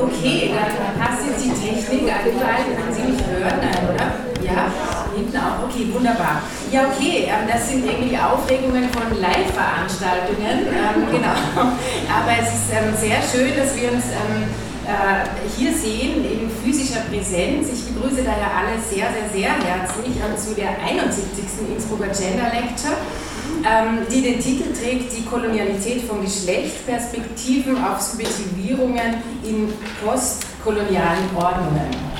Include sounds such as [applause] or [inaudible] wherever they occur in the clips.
Okay, dann passt jetzt die Technik überall. Können Sie mich hören, Nein, oder? Ja, hinten auch. Okay, wunderbar. Ja, okay, ähm, das sind irgendwie die Aufregungen von Live-Veranstaltungen. Ähm, [laughs] genau. Aber es ist ähm, sehr schön, dass wir uns äh, hier sehen in physischer Präsenz. Ich begrüße daher alle sehr, sehr, sehr herzlich zu der 71. Innsbrucker Gender Lecture die den Titel trägt Die Kolonialität von Geschlecht, Perspektiven auf Subjektivierungen in postkolonialen Ordnungen.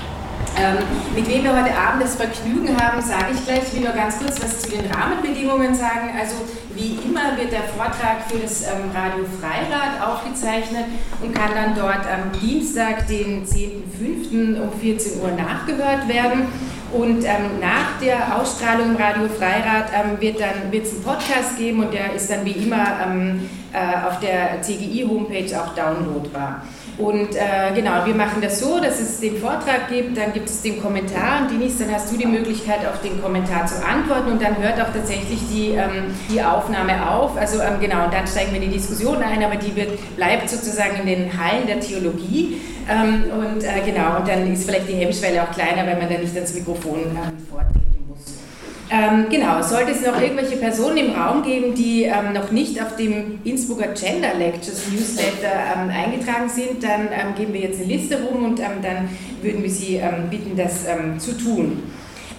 Ähm, mit wem wir heute Abend das Vergnügen haben, sage ich gleich. Ich will nur ganz kurz was zu den Rahmenbedingungen sagen. Also wie immer wird der Vortrag für das ähm, Radio Freirad aufgezeichnet und kann dann dort am Dienstag, den 10.05. um 14 Uhr nachgehört werden. Und ähm, nach der Ausstrahlung im Radio Freirad ähm, wird wird's einen Podcast geben und der ist dann wie immer ähm, äh, auf der CGI-Homepage auch downloadbar. Und äh, genau, wir machen das so, dass es den Vortrag gibt, dann gibt es den Kommentar und Denise, dann hast du die Möglichkeit, auf den Kommentar zu antworten und dann hört auch tatsächlich die, ähm, die Aufnahme auf. Also ähm, genau, und dann steigen wir in die Diskussion ein, aber die wird, bleibt sozusagen in den Hallen der Theologie. Ähm, und äh, genau, und dann ist vielleicht die Hemmschwelle auch kleiner, weil man dann nicht ans Mikrofon ähm, muss. Ähm, genau, sollte es noch irgendwelche Personen im Raum geben, die ähm, noch nicht auf dem Innsbrucker Gender Lectures Newsletter ähm, eingetragen sind, dann ähm, geben wir jetzt eine Liste rum und ähm, dann würden wir Sie bitten, das zu tun.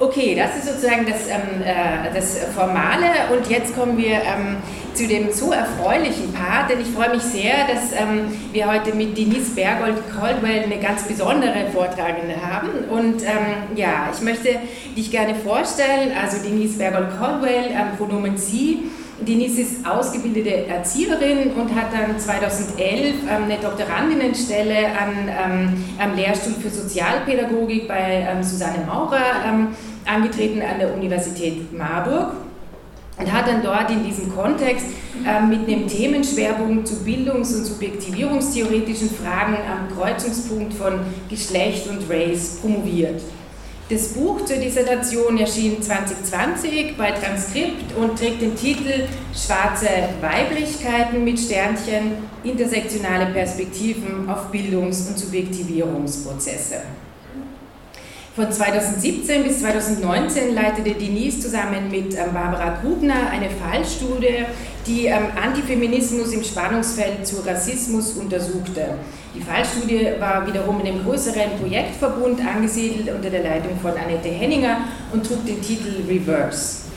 Okay, das ist sozusagen das, ähm, äh, das Formale. Und jetzt kommen wir ähm, zu dem so erfreulichen Part, denn ich freue mich sehr, dass ähm, wir heute mit Denise Bergold-Caldwell eine ganz besondere Vortragende haben. Und ähm, ja, ich möchte dich gerne vorstellen, also Denise Bergold-Caldwell, ähm, Pronomen Sie, Denise ist ausgebildete Erzieherin und hat dann 2011 ähm, eine Doktorandinnenstelle an, am Lehrstuhl für Sozialpädagogik bei Susanne Maurer angetreten an der Universität Marburg und hat dann dort in diesem Kontext äh, mit einem Themenschwerpunkt zu bildungs- und subjektivierungstheoretischen Fragen am Kreuzungspunkt von Geschlecht und Race promoviert. Das Buch zur Dissertation erschien 2020 bei Transkript und trägt den Titel Schwarze Weiblichkeiten mit Sternchen, intersektionale Perspektiven auf Bildungs- und Subjektivierungsprozesse. Von 2017 bis 2019 leitete Denise zusammen mit ähm, Barbara Grubner eine Fallstudie, die ähm, Antifeminismus im Spannungsfeld zu Rassismus untersuchte. Die Fallstudie war wiederum in einem größeren Projektverbund angesiedelt unter der Leitung von Annette Henninger und trug den Titel Reverse.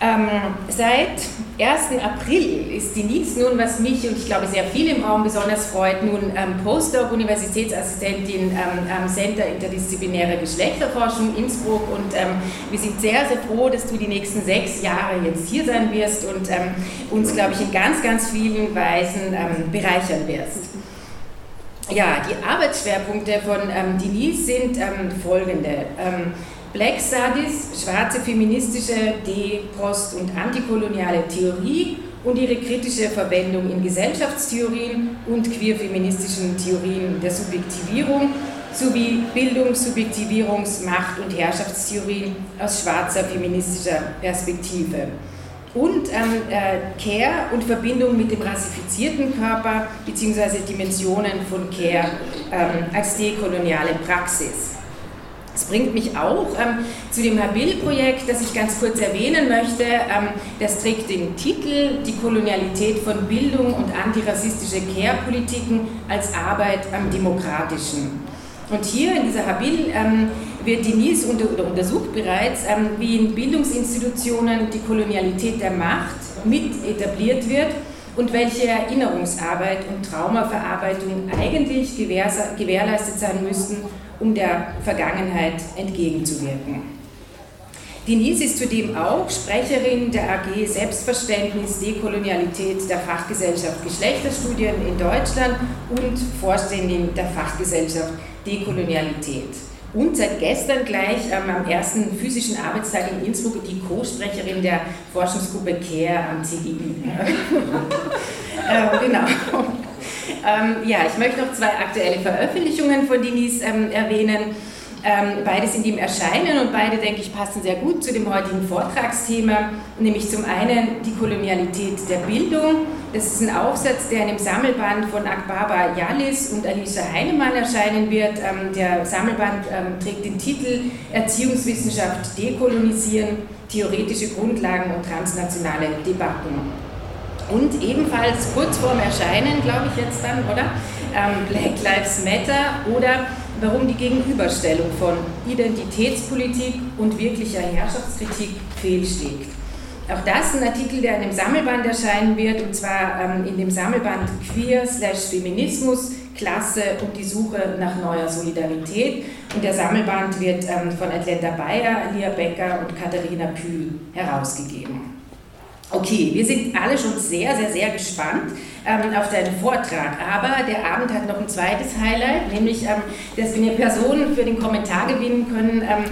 Ähm, seit 1. April ist Denise nun, was mich und ich glaube sehr viele im Raum besonders freut, nun ähm, Postdoc, Universitätsassistentin ähm, am Center Interdisziplinäre Geschlechterforschung Innsbruck und ähm, wir sind sehr, sehr froh, dass du die nächsten sechs Jahre jetzt hier sein wirst und ähm, uns, glaube ich, in ganz, ganz vielen Weisen ähm, bereichern wirst. Ja, die Arbeitsschwerpunkte von Denise sind folgende. Black Studies, schwarze feministische, de-, post- und antikoloniale Theorie und ihre kritische Verwendung in Gesellschaftstheorien und queer-feministischen Theorien der Subjektivierung sowie Bildungs-, Subjektivierungs-, Macht- und Herrschaftstheorien aus schwarzer feministischer Perspektive. Und ähm, äh, Care und Verbindung mit dem rassifizierten Körper bzw. Dimensionen von Care ähm, als dekoloniale Praxis. Das bringt mich auch ähm, zu dem Habil-Projekt, das ich ganz kurz erwähnen möchte. Ähm, das trägt den Titel Die Kolonialität von Bildung und antirassistische Care-Politiken als Arbeit am Demokratischen. Und hier in dieser Habil ähm, wird Denise unter, oder untersucht bereits, ähm, wie in Bildungsinstitutionen die Kolonialität der Macht mit etabliert wird und welche Erinnerungsarbeit und Traumaverarbeitung eigentlich gewährleistet sein müssten, um der Vergangenheit entgegenzuwirken. Denise ist zudem auch Sprecherin der AG Selbstverständnis, Dekolonialität der Fachgesellschaft Geschlechterstudien in Deutschland und Vorständin der Fachgesellschaft Dekolonialität. Und seit gestern gleich ähm, am ersten physischen Arbeitstag in Innsbruck die Co-Sprecherin der Forschungsgruppe CARE am CGI. [laughs] äh, genau. Ähm, ja, ich möchte noch zwei aktuelle Veröffentlichungen von Denise ähm, erwähnen. Ähm, beide sind im Erscheinen und beide, denke ich, passen sehr gut zu dem heutigen Vortragsthema, nämlich zum einen die Kolonialität der Bildung Das ist ein Aufsatz, der in einem Sammelband von Akbaba Yalis und Alicia Heinemann erscheinen wird. Ähm, der Sammelband ähm, trägt den Titel Erziehungswissenschaft dekolonisieren, theoretische Grundlagen und transnationale Debatten. Und ebenfalls kurz vorm Erscheinen, glaube ich jetzt dann, oder? Ähm, Black Lives Matter oder warum die Gegenüberstellung von Identitätspolitik und wirklicher Herrschaftskritik fehlschlägt. Auch das ein Artikel, der in dem Sammelband erscheinen wird, und zwar ähm, in dem Sammelband Queer slash Feminismus, Klasse und die Suche nach neuer Solidarität. Und der Sammelband wird ähm, von Atlanta Bayer, Lia Becker und Katharina Pühl herausgegeben. Okay, wir sind alle schon sehr, sehr, sehr gespannt ähm, auf deinen Vortrag. Aber der Abend hat noch ein zweites Highlight, nämlich, ähm, dass wir eine Person für den Kommentar gewinnen können, ähm,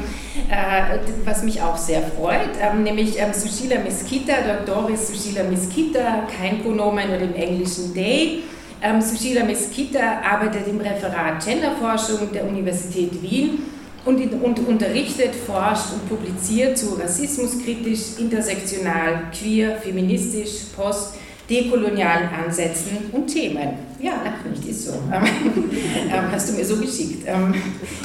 äh, was mich auch sehr freut, ähm, nämlich ähm, Sushila Miskita, Doris Sushila Miskita, kein Pronomen oder im Englischen Day. Ähm, Sushila Miskita arbeitet im Referat Genderforschung der Universität Wien und, und unterrichtet, forscht und publiziert zu rassismuskritisch, intersektional, queer, feministisch, post, dekolonialen Ansätzen und Themen. Ja, nicht, ist so. [laughs] Ähm, hast du mir so geschickt. Ähm,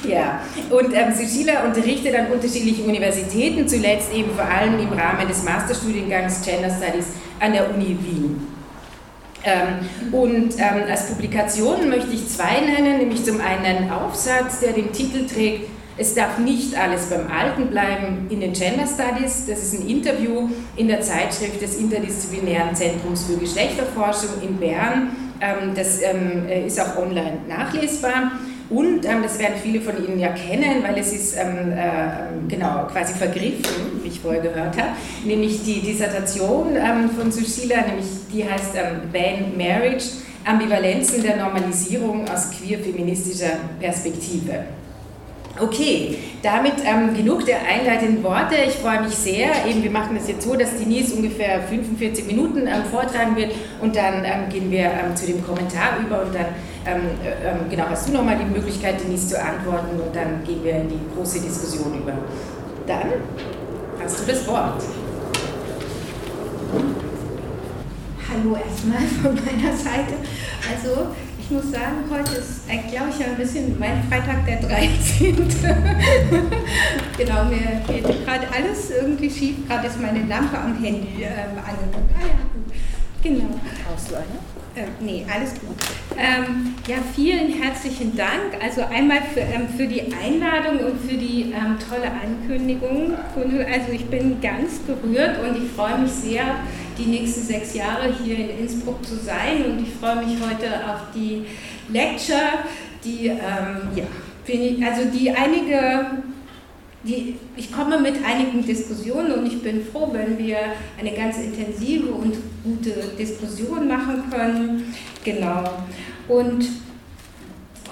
ja. Und ähm, Sushila unterrichtet an unterschiedlichen Universitäten, zuletzt eben vor allem im Rahmen des Masterstudiengangs Gender Studies an der Uni Wien. Ähm, und ähm, als Publikationen möchte ich zwei nennen, nämlich zum einen einen Aufsatz, der den Titel trägt es darf nicht alles beim Alten bleiben in den Gender Studies. Das ist ein Interview in der Zeitschrift des Interdisziplinären Zentrums für Geschlechterforschung in Bern. Ähm, das ähm, ist auch online nachlesbar. Und ähm, das werden viele von Ihnen ja kennen, weil es ist äh, genau quasi vergriffen, wie ich vorher gehört habe, nämlich die Dissertation von Sushila, nämlich die heißt Ban Marriage, Ambivalenzen der Normalisierung aus queer-feministischer Perspektive. Okay, damit ähm, genug der einleitenden Worte. Ich freue mich sehr. Eben, wir machen das jetzt so, dass Denise ungefähr 45 Minuten ähm, vortragen wird und dann ähm, gehen wir ähm, zu dem Kommentar über und dann ähm, äh, ähm, genau hast du nochmal die Möglichkeit, Denise zu antworten und dann gehen wir in die große Diskussion über. Dann hast du das Wort. Hallo erstmal von meiner Seite. Also ich muss sagen, heute ist, äh, glaube ich, ein bisschen mein Freitag der 13. [laughs] genau, mir geht gerade alles irgendwie schief. Gerade ist meine Lampe am Handy ähm, angekommen. Ah ja, gut. Genau. Eine? Äh, nee, alles gut. Ähm, ja, vielen herzlichen Dank. Also einmal für, ähm, für die Einladung und für die ähm, tolle Ankündigung. Also ich bin ganz gerührt und ich freue mich sehr, die nächsten sechs Jahre hier in Innsbruck zu sein. Und ich freue mich heute auf die Lecture, die, ähm, ja, also die einige, die, ich komme mit einigen Diskussionen und ich bin froh, wenn wir eine ganz intensive und gute Diskussion machen können. Genau. Und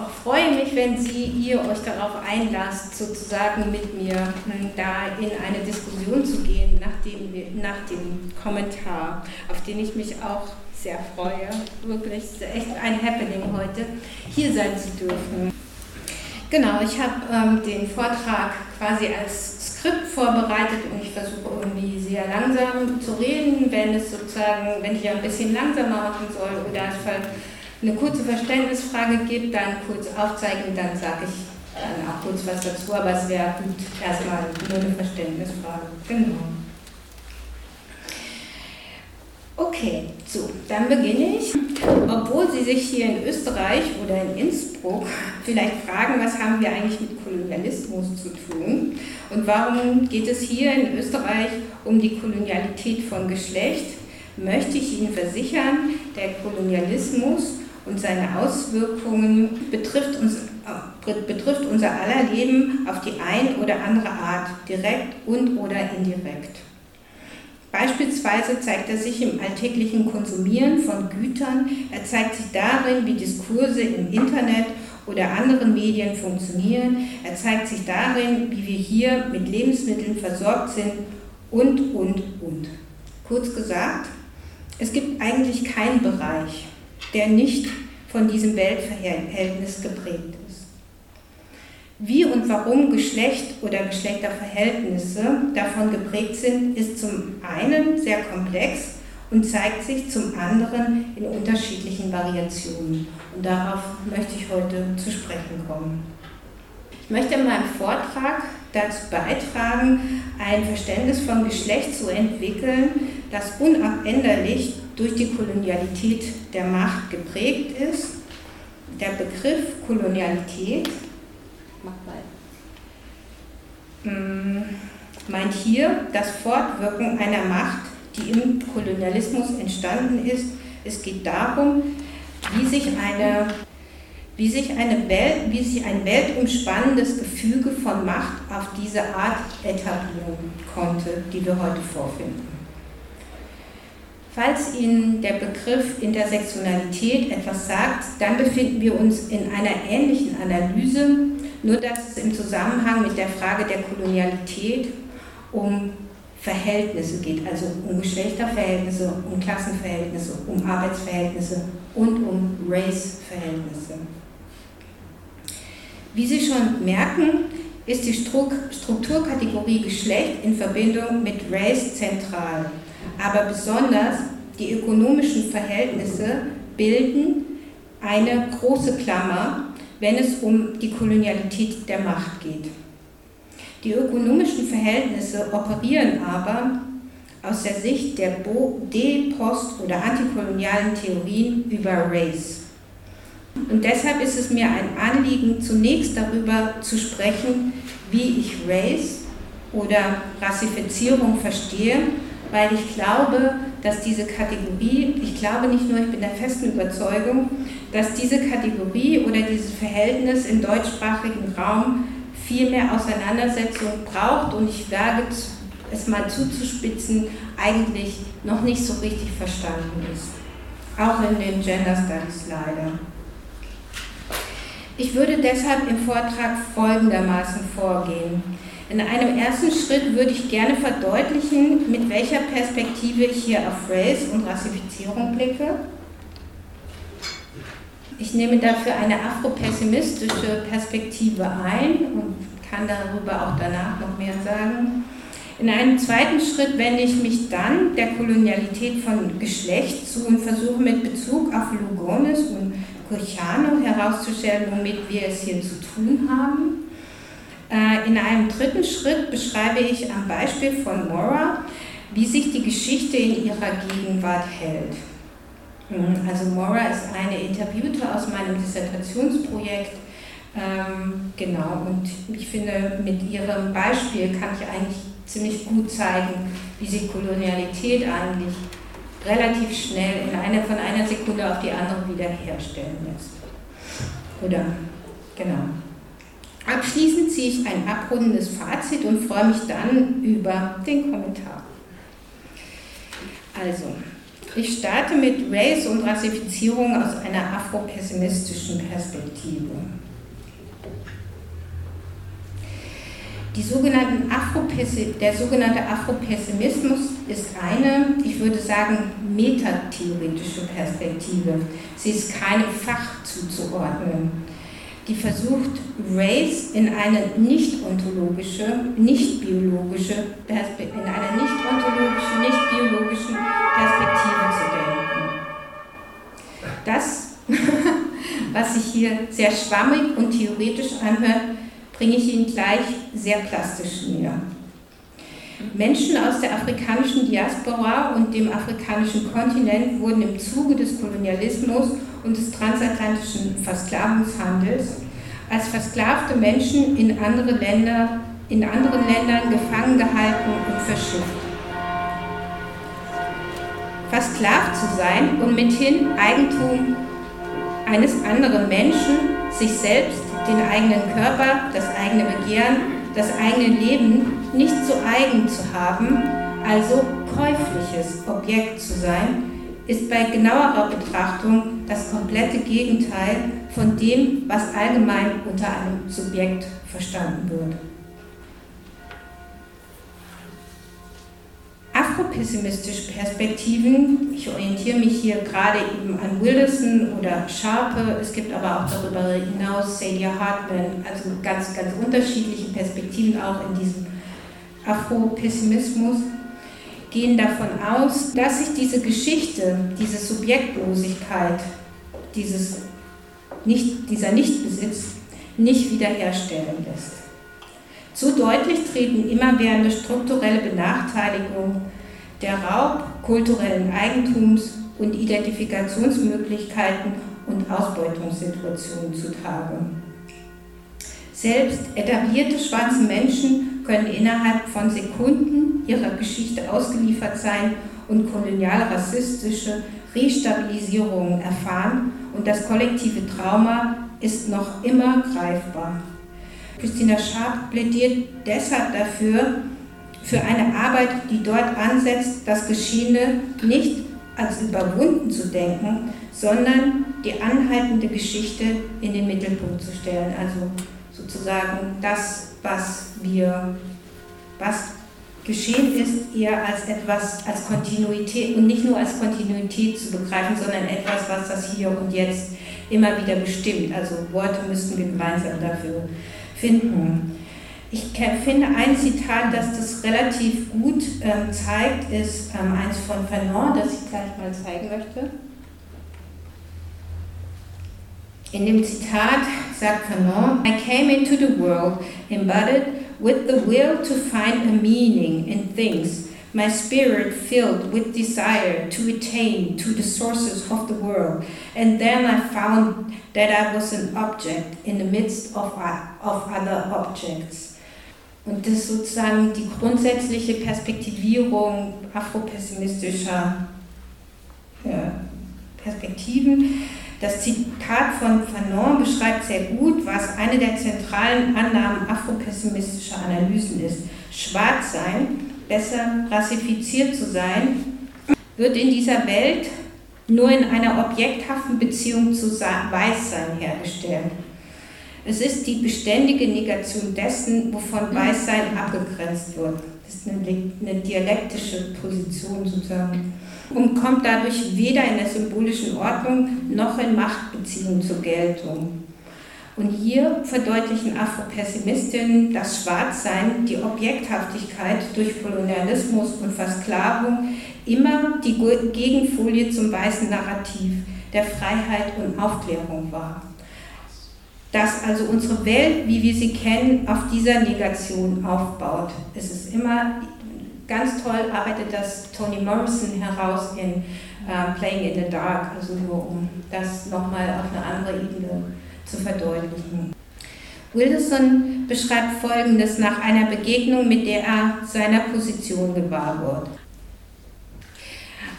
freue mich, wenn Sie, ihr euch darauf einlasst, sozusagen mit mir da in eine Diskussion zu gehen nach dem, nach dem Kommentar, auf den ich mich auch sehr freue. Wirklich echt ein Happening heute, hier sein zu dürfen. Genau, ich habe ähm, den Vortrag quasi als Skript vorbereitet und ich versuche irgendwie sehr langsam zu reden, wenn es sozusagen, wenn ich ein bisschen langsamer machen soll oder es eine kurze Verständnisfrage gibt, dann kurz aufzeigen, dann sage ich dann auch kurz was dazu, aber es wäre gut erstmal nur eine Verständnisfrage. Genau. Okay, so, dann beginne ich. Obwohl Sie sich hier in Österreich oder in Innsbruck vielleicht fragen, was haben wir eigentlich mit Kolonialismus zu tun und warum geht es hier in Österreich um die Kolonialität von Geschlecht, möchte ich Ihnen versichern, der Kolonialismus und seine Auswirkungen betrifft, uns, betrifft unser aller Leben auf die ein oder andere Art, direkt und oder indirekt. Beispielsweise zeigt er sich im alltäglichen Konsumieren von Gütern, er zeigt sich darin, wie Diskurse im Internet oder anderen Medien funktionieren, er zeigt sich darin, wie wir hier mit Lebensmitteln versorgt sind und, und, und. Kurz gesagt, es gibt eigentlich keinen Bereich, der nicht von diesem Weltverhältnis geprägt ist. Wie und warum Geschlecht oder Geschlechterverhältnisse davon geprägt sind, ist zum einen sehr komplex und zeigt sich zum anderen in unterschiedlichen Variationen. Und darauf möchte ich heute zu sprechen kommen. Ich möchte in meinem Vortrag dazu beitragen, ein Verständnis von Geschlecht zu entwickeln, das unabänderlich durch die Kolonialität der Macht geprägt ist. Der Begriff Kolonialität mm, meint hier das Fortwirken einer Macht, die im Kolonialismus entstanden ist. Es geht darum, wie sich eine wie sich, eine Welt, wie sich ein weltumspannendes Gefüge von Macht auf diese Art etablieren konnte, die wir heute vorfinden. Falls Ihnen der Begriff Intersektionalität etwas sagt, dann befinden wir uns in einer ähnlichen Analyse, nur dass es im Zusammenhang mit der Frage der Kolonialität um Verhältnisse geht, also um Geschlechterverhältnisse, um Klassenverhältnisse, um Arbeitsverhältnisse und um Race-Verhältnisse. Wie Sie schon merken, ist die Strukturkategorie Geschlecht in Verbindung mit Race zentral. Aber besonders die ökonomischen Verhältnisse bilden eine große Klammer, wenn es um die Kolonialität der Macht geht. Die ökonomischen Verhältnisse operieren aber aus der Sicht der De-, Post- oder antikolonialen Theorien über Race. Und deshalb ist es mir ein Anliegen, zunächst darüber zu sprechen, wie ich Race oder Rassifizierung verstehe, weil ich glaube, dass diese Kategorie, ich glaube nicht nur, ich bin der festen Überzeugung, dass diese Kategorie oder dieses Verhältnis im deutschsprachigen Raum viel mehr Auseinandersetzung braucht und ich wage es mal zuzuspitzen, eigentlich noch nicht so richtig verstanden ist. Auch in den Gender Studies leider. Ich würde deshalb im Vortrag folgendermaßen vorgehen. In einem ersten Schritt würde ich gerne verdeutlichen, mit welcher Perspektive ich hier auf Race und Rassifizierung blicke. Ich nehme dafür eine afropessimistische Perspektive ein und kann darüber auch danach noch mehr sagen. In einem zweiten Schritt wende ich mich dann der Kolonialität von Geschlecht zu und versuche mit Bezug auf Lugones und Curciano herauszustellen, womit wir es hier zu tun haben. Äh, in einem dritten Schritt beschreibe ich am Beispiel von Mora, wie sich die Geschichte in ihrer Gegenwart hält. Mhm, also Mora ist eine Interviewte aus meinem Dissertationsprojekt. Ähm, genau, und ich finde, mit ihrem Beispiel kann ich eigentlich ziemlich gut zeigen, wie sich Kolonialität eigentlich relativ schnell in einer, von einer Sekunde auf die andere wiederherstellen lässt. Oder, genau. Abschließend ziehe ich ein abrundendes Fazit und freue mich dann über den Kommentar. Also, ich starte mit Race und Rassifizierung aus einer afropessimistischen Perspektive. Die sogenannten der sogenannte Afropessimismus ist eine, ich würde sagen, metatheoretische Perspektive. Sie ist keinem Fach zuzuordnen. Die versucht, Race in eine nicht-ontologische, nicht-biologische in einer nicht-ontologischen, nicht-biologischen Perspektive zu denken. Das, [laughs] was sich hier sehr schwammig und theoretisch anhört, bringe ich Ihnen gleich sehr plastisch näher. Menschen aus der afrikanischen Diaspora und dem afrikanischen Kontinent wurden im Zuge des Kolonialismus und des transatlantischen Versklavungshandels als versklavte Menschen in, andere Länder, in anderen Ländern gefangen gehalten und verschifft. Versklavt zu sein und mithin Eigentum eines anderen Menschen, sich selbst den eigenen Körper, das eigene Begehren, das eigene Leben nicht zu eigen zu haben, also käufliches Objekt zu sein, ist bei genauerer Betrachtung das komplette Gegenteil von dem, was allgemein unter einem Subjekt verstanden wird. afropessimistische Perspektiven. Ich orientiere mich hier gerade eben an Wilderson oder Sharpe. Es gibt aber auch darüber hinaus Sadia Hartman, also ganz, ganz unterschiedliche Perspektiven auch in diesem Afropessimismus. Gehen davon aus, dass sich diese Geschichte, diese Subjektlosigkeit, dieses nicht, dieser Nichtbesitz nicht wiederherstellen lässt. Zu deutlich treten immerwährende strukturelle Benachteiligung, der Raub kulturellen Eigentums und Identifikationsmöglichkeiten und Ausbeutungssituationen zutage. Selbst etablierte schwarze Menschen können innerhalb von Sekunden ihrer Geschichte ausgeliefert sein und kolonial-rassistische Restabilisierungen erfahren und das kollektive Trauma ist noch immer greifbar. Christina Sharp plädiert deshalb dafür, für eine Arbeit, die dort ansetzt, das Geschehene nicht als überwunden zu denken, sondern die anhaltende Geschichte in den Mittelpunkt zu stellen. Also sozusagen das, was wir, was geschehen ist, eher als etwas, als Kontinuität und nicht nur als Kontinuität zu begreifen, sondern etwas, was das Hier und Jetzt immer wieder bestimmt. Also Worte müssten wir gemeinsam dafür finden. Ich finde ein Zitat, das das relativ gut ähm, zeigt, ist ähm, eins von Fanon, das ich gleich mal zeigen möchte. In dem Zitat sagt Fanon, I came into the world embodied with the will to find a meaning in things, my spirit filled with desire to attain to the sources of the world, and then I found that I was an object in the midst of, of other objects. Und das ist sozusagen die grundsätzliche Perspektivierung afropessimistischer Perspektiven. Das Zitat von Fanon beschreibt sehr gut, was eine der zentralen Annahmen afropessimistischer Analysen ist. Schwarz sein, besser rassifiziert zu sein, wird in dieser Welt nur in einer objekthaften Beziehung zu Weißsein hergestellt. Es ist die beständige Negation dessen, wovon Weißsein abgegrenzt wird. Das ist eine, eine dialektische Position sozusagen. Und kommt dadurch weder in der symbolischen Ordnung noch in Machtbeziehungen zur Geltung. Und hier verdeutlichen Afropessimistinnen das Schwarzsein, die Objekthaftigkeit durch Kolonialismus und Versklavung immer die Gegenfolie zum weißen Narrativ der Freiheit und Aufklärung war dass also unsere Welt, wie wir sie kennen, auf dieser Negation aufbaut. Es ist immer ganz toll, arbeitet das Toni Morrison heraus in uh, Playing in the Dark, also nur um das nochmal auf eine andere Ebene zu verdeutlichen. Wilderson beschreibt Folgendes nach einer Begegnung, mit der er seiner Position gewahr wird.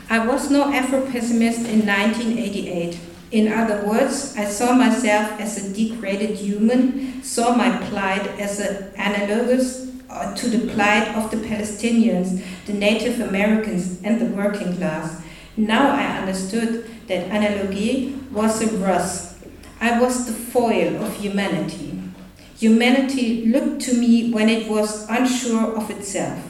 I was no Afro-pessimist in 1988. In other words, I saw myself as a degraded human, saw my plight as an analogous Uh, to the plight of the Palestinians, the Native Americans, and the working class. Now I understood that analogy was a ruse. I was the foil of humanity. Humanity looked to me when it was unsure of itself.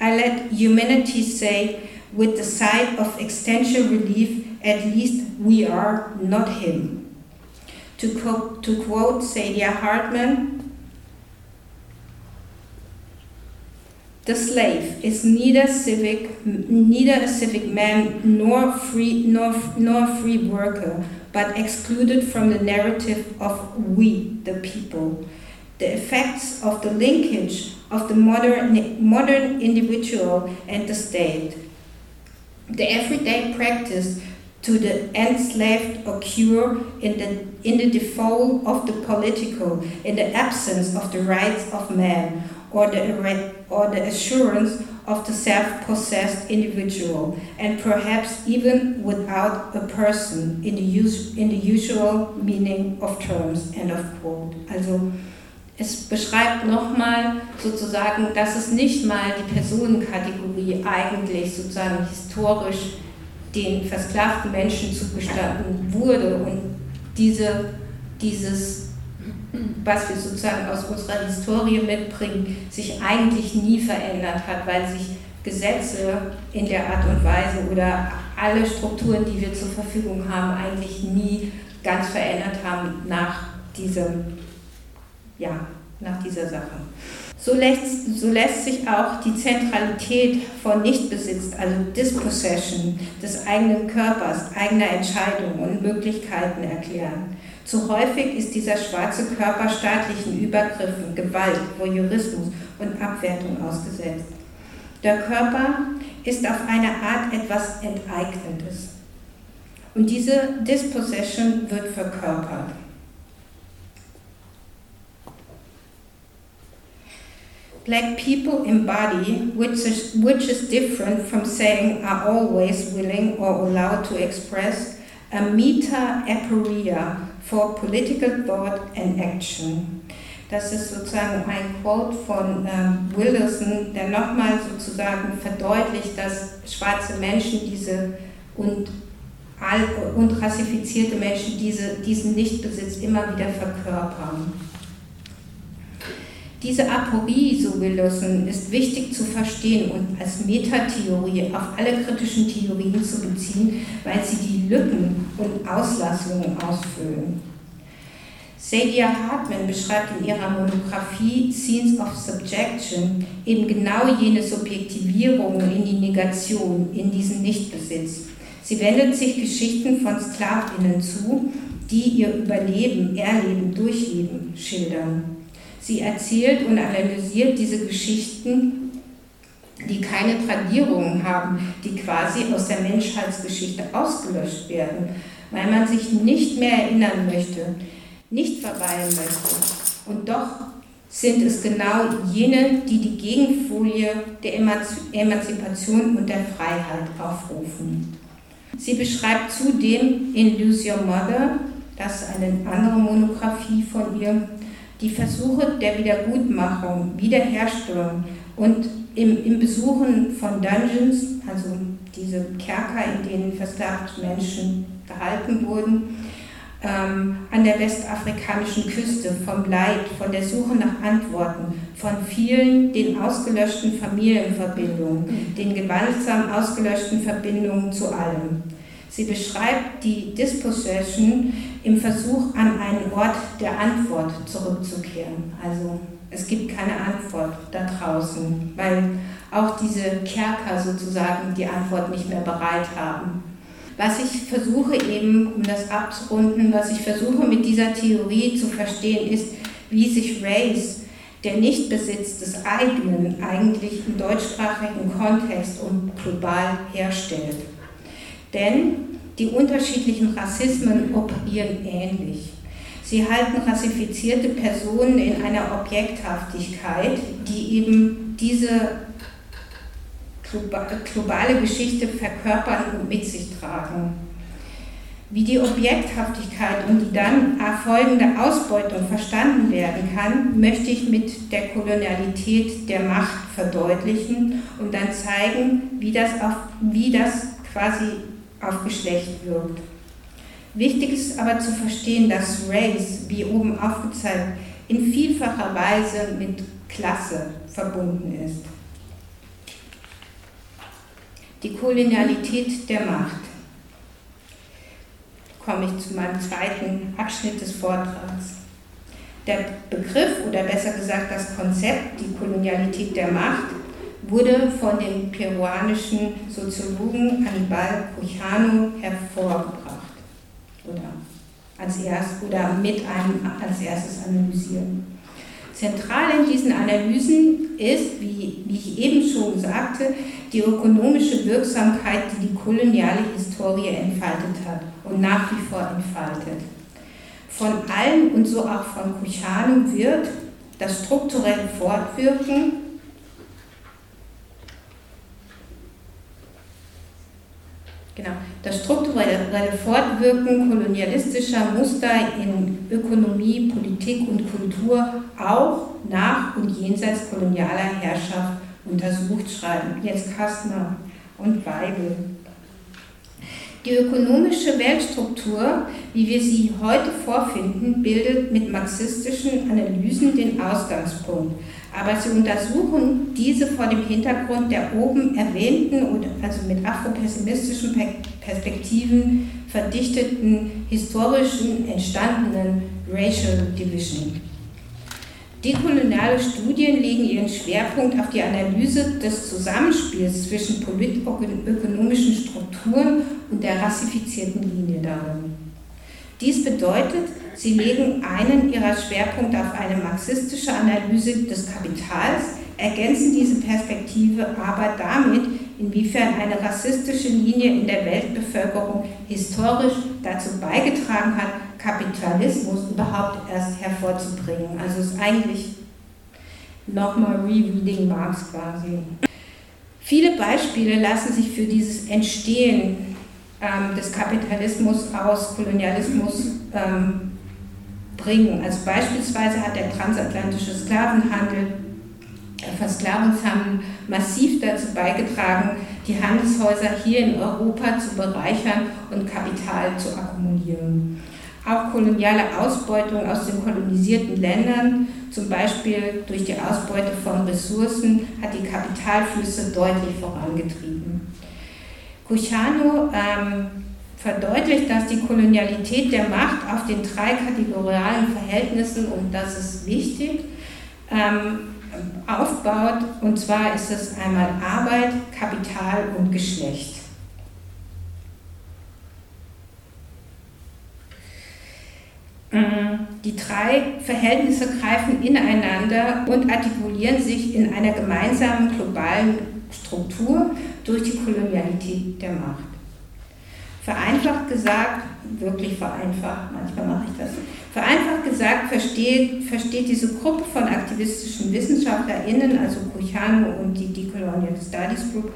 I let humanity say, with the sigh of existential relief, at least we are not him. To quote, to quote Sadia Hartman, the slave is neither civic, neither a civic man nor free nor, nor free worker, but excluded from the narrative of we, the people. The effects of the linkage of the modern, modern individual and the state. The everyday practice to the enslaved occur in the, in the default of the political, in the absence of the rights of man, or the, or the assurance of the self possessed individual, and perhaps even without a person in the, use, in the usual meaning of terms. End of quote. Also, es beschreibt nochmal sozusagen, dass es nicht mal die Personenkategorie eigentlich sozusagen historisch den versklavten Menschen zugestanden wurde und diese, dieses, was wir sozusagen aus unserer Historie mitbringen, sich eigentlich nie verändert hat, weil sich Gesetze in der Art und Weise oder alle Strukturen, die wir zur Verfügung haben, eigentlich nie ganz verändert haben nach diesem, ja, nach dieser Sache. So lässt, so lässt sich auch die Zentralität von Nichtbesitz, also Dispossession des eigenen Körpers, eigener Entscheidungen und Möglichkeiten erklären. Zu häufig ist dieser schwarze Körper staatlichen Übergriffen, Gewalt, Voyeurismus und Abwertung ausgesetzt. Der Körper ist auf eine Art etwas Enteignendes. Und diese Dispossession wird verkörpert. Black people embody, which is, which is different from saying are always willing or allowed to express, a meta aporia for political thought and action. Das ist sozusagen ein Quote von ähm, Wilderson, der nochmal sozusagen verdeutlicht, dass schwarze Menschen diese und, und rassifizierte Menschen diese, diesen Nichtbesitz immer wieder verkörpern. Diese Aporie, so Wilderson, ist wichtig zu verstehen und als Metatheorie auf alle kritischen Theorien zu beziehen, weil sie die Lücken und Auslassungen ausfüllen. Sadia Hartman beschreibt in ihrer Monographie Scenes of Subjection eben genau jene Subjektivierung in die Negation, in diesen Nichtbesitz. Sie wendet sich Geschichten von Sklavinnen zu, die ihr Überleben, Erleben, Durchleben schildern. Sie erzählt und analysiert diese Geschichten, die keine Tradierungen haben, die quasi aus der Menschheitsgeschichte ausgelöscht werden, weil man sich nicht mehr erinnern möchte, nicht verweilen möchte. Und doch sind es genau jene, die die Gegenfolie der Emanzipation und der Freiheit aufrufen. Sie beschreibt zudem in Lose Your Mother, das ist eine andere Monographie von ihr, die Versuche der Wiedergutmachung, Wiederherstellung und im, im Besuchen von Dungeons, also diese Kerker, in denen versklavte Menschen gehalten wurden, ähm, an der westafrikanischen Küste, vom Leid, von der Suche nach Antworten, von vielen den ausgelöschten Familienverbindungen, den gewaltsam ausgelöschten Verbindungen zu allem. Sie beschreibt die Dispossession im Versuch, an einen Ort der Antwort zurückzukehren. Also es gibt keine Antwort da draußen, weil auch diese Kerker sozusagen die Antwort nicht mehr bereit haben. Was ich versuche eben, um das abzurunden, was ich versuche mit dieser Theorie zu verstehen, ist, wie sich Race, der Nichtbesitz des eigenen, eigentlich im deutschsprachigen Kontext und global herstellt. Denn die unterschiedlichen Rassismen operieren ähnlich. Sie halten rassifizierte Personen in einer Objekthaftigkeit, die eben diese globale Geschichte verkörpern und mit sich tragen. Wie die Objekthaftigkeit und die dann erfolgende Ausbeutung verstanden werden kann, möchte ich mit der Kolonialität der Macht verdeutlichen und dann zeigen, wie das, auf, wie das quasi auf Geschlecht wirkt. Wichtig ist aber zu verstehen, dass Race, wie oben aufgezeigt, in vielfacher Weise mit Klasse verbunden ist. Die Kolonialität der Macht. Komme ich zu meinem zweiten Abschnitt des Vortrags. Der Begriff oder besser gesagt das Konzept, die Kolonialität der Macht, wurde von dem peruanischen Soziologen Anibal Quijano hervorgebracht oder als erst oder mit einem als erstes analysieren. Zentral in diesen Analysen ist, wie, wie ich eben schon sagte, die ökonomische Wirksamkeit, die die koloniale Historie entfaltet hat und nach wie vor entfaltet. Von allen und so auch von Quijano wird das strukturelle Fortwirken Genau. Das strukturelle Fortwirken kolonialistischer Muster in Ökonomie, Politik und Kultur auch nach und jenseits kolonialer Herrschaft untersucht, schreiben jetzt Kastner und Weibel. Die ökonomische Weltstruktur, wie wir sie heute vorfinden, bildet mit marxistischen Analysen den Ausgangspunkt aber sie untersuchen diese vor dem Hintergrund der oben erwähnten, also mit afropessimistischen Perspektiven verdichteten, historischen, entstandenen Racial Division. Dekoloniale Studien legen ihren Schwerpunkt auf die Analyse des Zusammenspiels zwischen politökonomischen Strukturen und der rassifizierten Linie darin. Dies bedeutet, sie legen einen ihrer Schwerpunkte auf eine marxistische Analyse des Kapitals, ergänzen diese Perspektive aber damit, inwiefern eine rassistische Linie in der Weltbevölkerung historisch dazu beigetragen hat, Kapitalismus überhaupt erst hervorzubringen. Also es ist eigentlich nochmal Rereading Marx quasi. Viele Beispiele lassen sich für dieses Entstehen ähm, des Kapitalismus aus Kolonialismus ähm, bringen. Also beispielsweise hat der transatlantische Sklavenhandel Versklavungshandel massiv dazu beigetragen, die Handelshäuser hier in Europa zu bereichern und Kapital zu akkumulieren. Auch koloniale Ausbeutung aus den kolonisierten Ländern, zum Beispiel durch die Ausbeute von Ressourcen, hat die Kapitalflüsse deutlich vorangetrieben. Cucciano ähm, verdeutlicht, dass die Kolonialität der Macht auf den drei kategorialen Verhältnissen, und das ist wichtig, ähm, aufbaut. Und zwar ist es einmal Arbeit, Kapital und Geschlecht. Die drei Verhältnisse greifen ineinander und artikulieren sich in einer gemeinsamen globalen Struktur durch die Kolonialität der Macht. Vereinfacht gesagt, wirklich vereinfacht, manchmal mache ich das, vereinfacht gesagt versteht, versteht diese Gruppe von aktivistischen WissenschaftlerInnen, also Cucciano und die Decolonial Studies Group,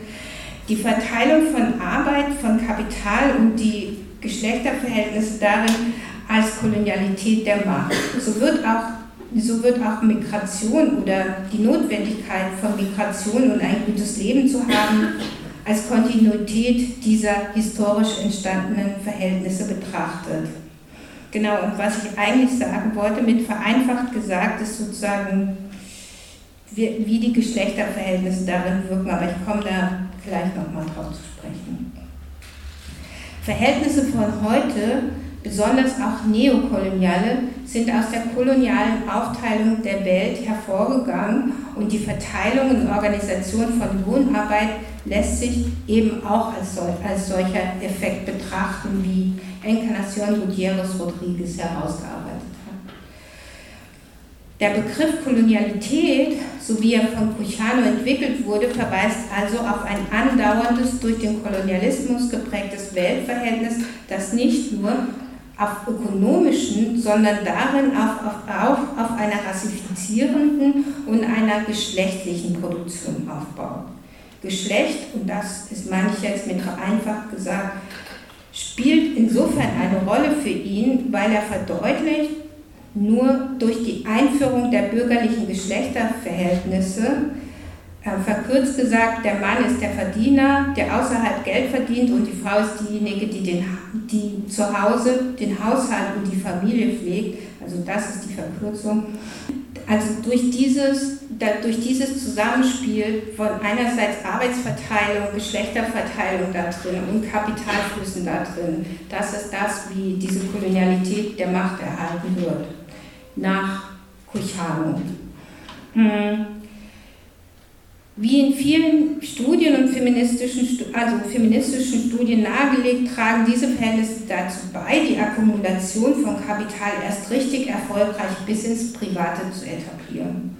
die Verteilung von Arbeit, von Kapital und die Geschlechterverhältnisse darin als Kolonialität der Macht. So wird auch so wird auch Migration oder die Notwendigkeit von Migration und ein gutes Leben zu haben als Kontinuität dieser historisch entstandenen Verhältnisse betrachtet. Genau, und was ich eigentlich sagen wollte, mit vereinfacht gesagt, ist sozusagen, wie, wie die Geschlechterverhältnisse darin wirken, aber ich komme da gleich nochmal drauf zu sprechen. Verhältnisse von heute, besonders auch neokoloniale, sind aus der kolonialen Aufteilung der Welt hervorgegangen und die Verteilung und Organisation von Lohnarbeit lässt sich eben auch als, sol als solcher Effekt betrachten, wie Encarnacion Gutierrez Rodriguez herausgearbeitet hat. Der Begriff Kolonialität, so wie er von Cucciano entwickelt wurde, verweist also auf ein andauerndes, durch den Kolonialismus geprägtes Weltverhältnis, das nicht nur auf ökonomischen, sondern darin auch auf, auch auf einer rassifizierenden und einer geschlechtlichen Produktion aufbaut. Geschlecht, und das ist, meine ich jetzt mit vereinfacht gesagt, spielt insofern eine Rolle für ihn, weil er verdeutlicht, nur durch die Einführung der bürgerlichen Geschlechterverhältnisse, verkürzt gesagt, der Mann ist der Verdiener, der außerhalb Geld verdient und die Frau ist diejenige, die, den, die zu Hause den Haushalt und die Familie pflegt. Also das ist die Verkürzung. Also durch dieses, durch dieses Zusammenspiel von einerseits Arbeitsverteilung, Geschlechterverteilung da drin und Kapitalflüssen da drin, das ist das, wie diese Kolonialität der Macht erhalten wird, nach Cuchano. Hm. Wie in vielen Studien und feministischen, also feministischen Studien nahegelegt, tragen diese Verhältnisse dazu bei, die Akkumulation von Kapital erst richtig erfolgreich bis ins Private zu etablieren.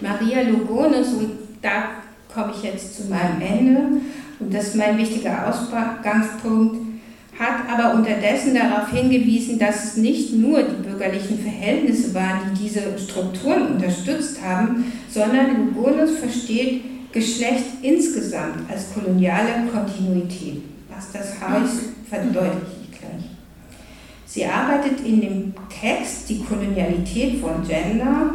Maria Lugones, und da komme ich jetzt zu meinem Ende, und das ist mein wichtiger Ausgangspunkt, hat aber unterdessen darauf hingewiesen, dass es nicht nur die bürgerlichen Verhältnisse waren, die diese Strukturen unterstützt haben, sondern Lugones versteht Geschlecht insgesamt als koloniale Kontinuität. Was das heißt, verdeutliche ich gleich. Sie arbeitet in dem Text Die Kolonialität von Gender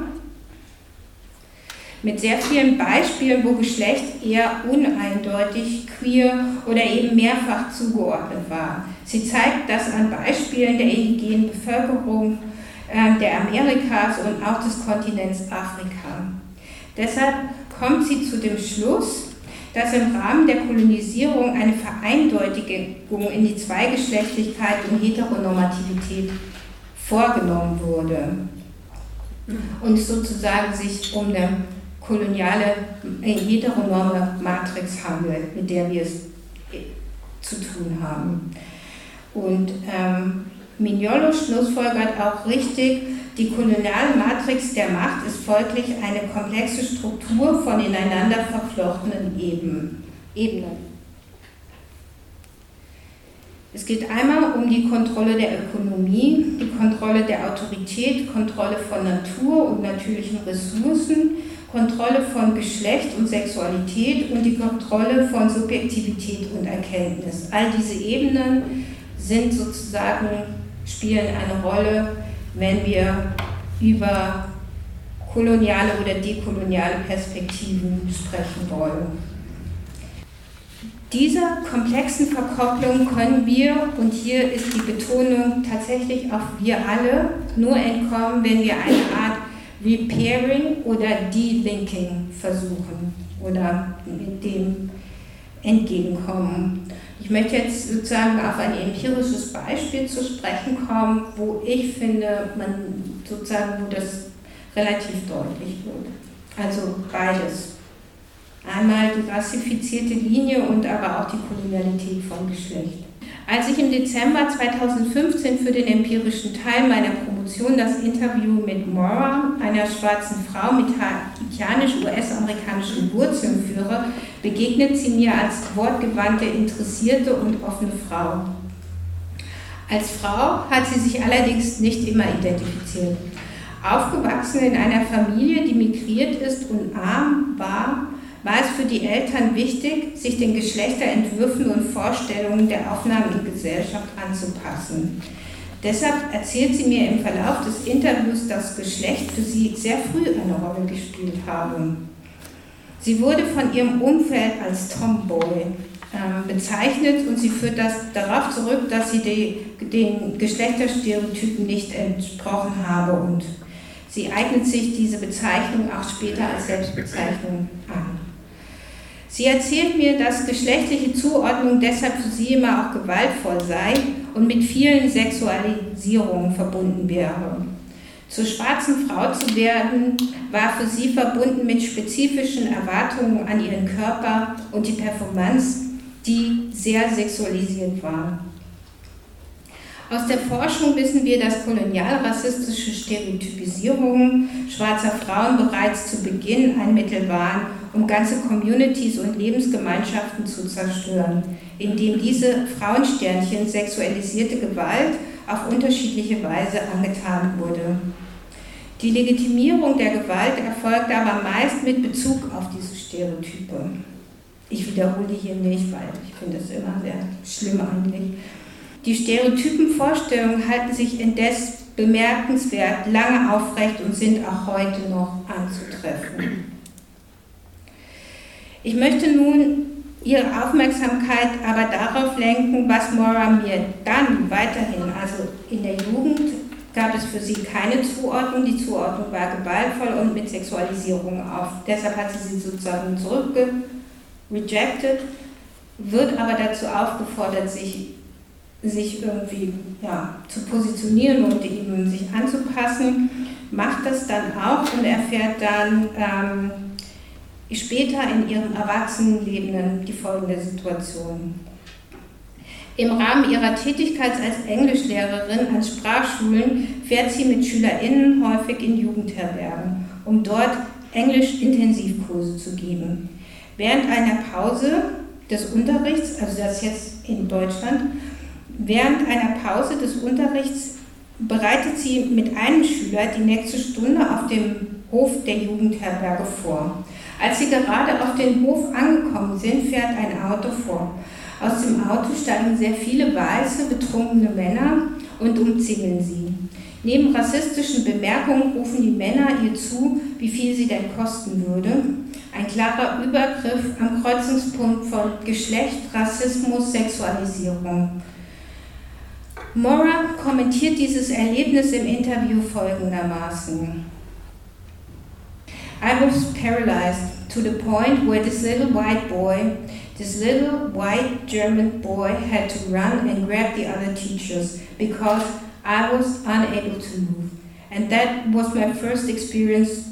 mit sehr vielen Beispielen, wo Geschlecht eher uneindeutig, queer oder eben mehrfach zugeordnet war. Sie zeigt das an Beispielen der indigenen Bevölkerung äh, der Amerikas und auch des Kontinents Afrika. Deshalb kommt sie zu dem Schluss, dass im Rahmen der Kolonisierung eine Vereindeutigung in die Zweigeschlechtlichkeit und Heteronormativität vorgenommen wurde. und sozusagen sich um eine koloniale, äh, heteronome Matrix handelt, mit der wir es äh, zu tun haben. Und ähm, Mignolo schlussfolgert auch richtig, die koloniale Matrix der Macht ist folglich eine komplexe Struktur von ineinander verflochtenen Ebenen. Es geht einmal um die Kontrolle der Ökonomie, die Kontrolle der Autorität, Kontrolle von Natur und natürlichen Ressourcen, Kontrolle von Geschlecht und Sexualität und die Kontrolle von Subjektivität und Erkenntnis. All diese Ebenen sind sozusagen, spielen eine Rolle, wenn wir über koloniale oder dekoloniale Perspektiven sprechen wollen. Dieser komplexen Verkopplung können wir, und hier ist die Betonung tatsächlich auf wir alle, nur entkommen, wenn wir eine Art Repairing oder Delinking versuchen oder mit dem entgegenkommen. Ich möchte jetzt sozusagen auf ein empirisches Beispiel zu sprechen kommen, wo ich finde, man sozusagen, wo das relativ deutlich wird. Also beides. Einmal die rassifizierte Linie und aber auch die Kolonialität von Geschlecht. Als ich im Dezember 2015 für den empirischen Teil meiner Promotion das Interview mit Maura, einer schwarzen Frau mit haitianisch-US-amerikanischen Wurzeln führe, begegnet sie mir als wortgewandte, interessierte und offene Frau. Als Frau hat sie sich allerdings nicht immer identifiziert. Aufgewachsen in einer Familie, die migriert ist und arm war, war es für die Eltern wichtig, sich den Geschlechterentwürfen und Vorstellungen der Aufnahme in Gesellschaft anzupassen. Deshalb erzählt sie mir im Verlauf des Interviews, dass Geschlecht für sie sehr früh eine Rolle gespielt habe. Sie wurde von ihrem Umfeld als Tomboy äh, bezeichnet und sie führt das darauf zurück, dass sie die, den Geschlechterstereotypen nicht entsprochen habe und sie eignet sich diese Bezeichnung auch später als Selbstbezeichnung an. Sie erzählt mir, dass geschlechtliche Zuordnung deshalb für sie immer auch gewaltvoll sei und mit vielen Sexualisierungen verbunden wäre. Zur schwarzen Frau zu werden, war für sie verbunden mit spezifischen Erwartungen an ihren Körper und die Performance, die sehr sexualisiert war. Aus der Forschung wissen wir, dass kolonialrassistische Stereotypisierungen schwarzer Frauen bereits zu Beginn ein Mittel waren, um ganze Communities und Lebensgemeinschaften zu zerstören, indem diese Frauensternchen sexualisierte Gewalt auf unterschiedliche Weise angetan wurde. Die Legitimierung der Gewalt erfolgt aber meist mit Bezug auf diese Stereotype. Ich wiederhole hier nicht, weil ich finde es immer sehr schlimm eigentlich. Die stereotypen Vorstellungen halten sich indes bemerkenswert lange aufrecht und sind auch heute noch anzutreffen. Ich möchte nun Ihre Aufmerksamkeit aber darauf lenken, was Mora mir dann weiterhin, also in der Jugend gab es für sie keine Zuordnung, die Zuordnung war gewaltvoll und mit Sexualisierung auf. Deshalb hat sie sie sozusagen zurückgerejected, wird aber dazu aufgefordert, sich, sich irgendwie ja, zu positionieren und eben sich anzupassen, macht das dann auch und erfährt dann, ähm, später in ihrem Erwachsenenleben die folgende Situation. Im Rahmen ihrer Tätigkeit als Englischlehrerin an Sprachschulen fährt sie mit SchülerInnen häufig in Jugendherbergen, um dort Englisch-Intensivkurse zu geben. Während einer Pause des Unterrichts, also das jetzt in Deutschland, während einer Pause des Unterrichts bereitet sie mit einem Schüler die nächste Stunde auf dem Hof der Jugendherberge vor. Als sie gerade auf den Hof angekommen sind, fährt ein Auto vor. Aus dem Auto steigen sehr viele weiße, betrunkene Männer und umzingeln sie. Neben rassistischen Bemerkungen rufen die Männer ihr zu, wie viel sie denn kosten würde. Ein klarer Übergriff am Kreuzungspunkt von Geschlecht, Rassismus, Sexualisierung. Mora kommentiert dieses Erlebnis im Interview folgendermaßen. I was paralyzed to the point where this little white boy, this little white German boy, had to run and grab the other teachers because I was unable to move. And that was my first experience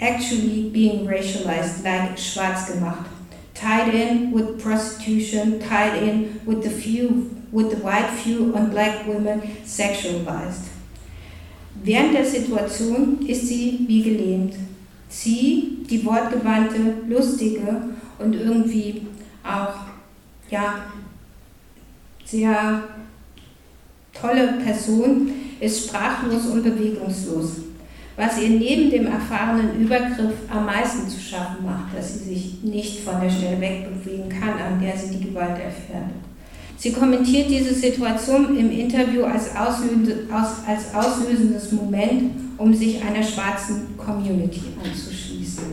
actually being racialized, like schwarz gemacht. Tied in with prostitution, tied in with the view, with the white view on black women sexualized. Während der Situation ist sie wie gelähmt. Sie, die wortgewandte, lustige und irgendwie auch ja, sehr tolle Person, ist sprachlos und bewegungslos. Was ihr neben dem erfahrenen Übergriff am meisten zu schaffen macht, dass sie sich nicht von der Stelle wegbewegen kann, an der sie die Gewalt erfährt. Sie kommentiert diese Situation im Interview als, als auslösendes Moment, um sich einer schwarzen Community anzuschließen.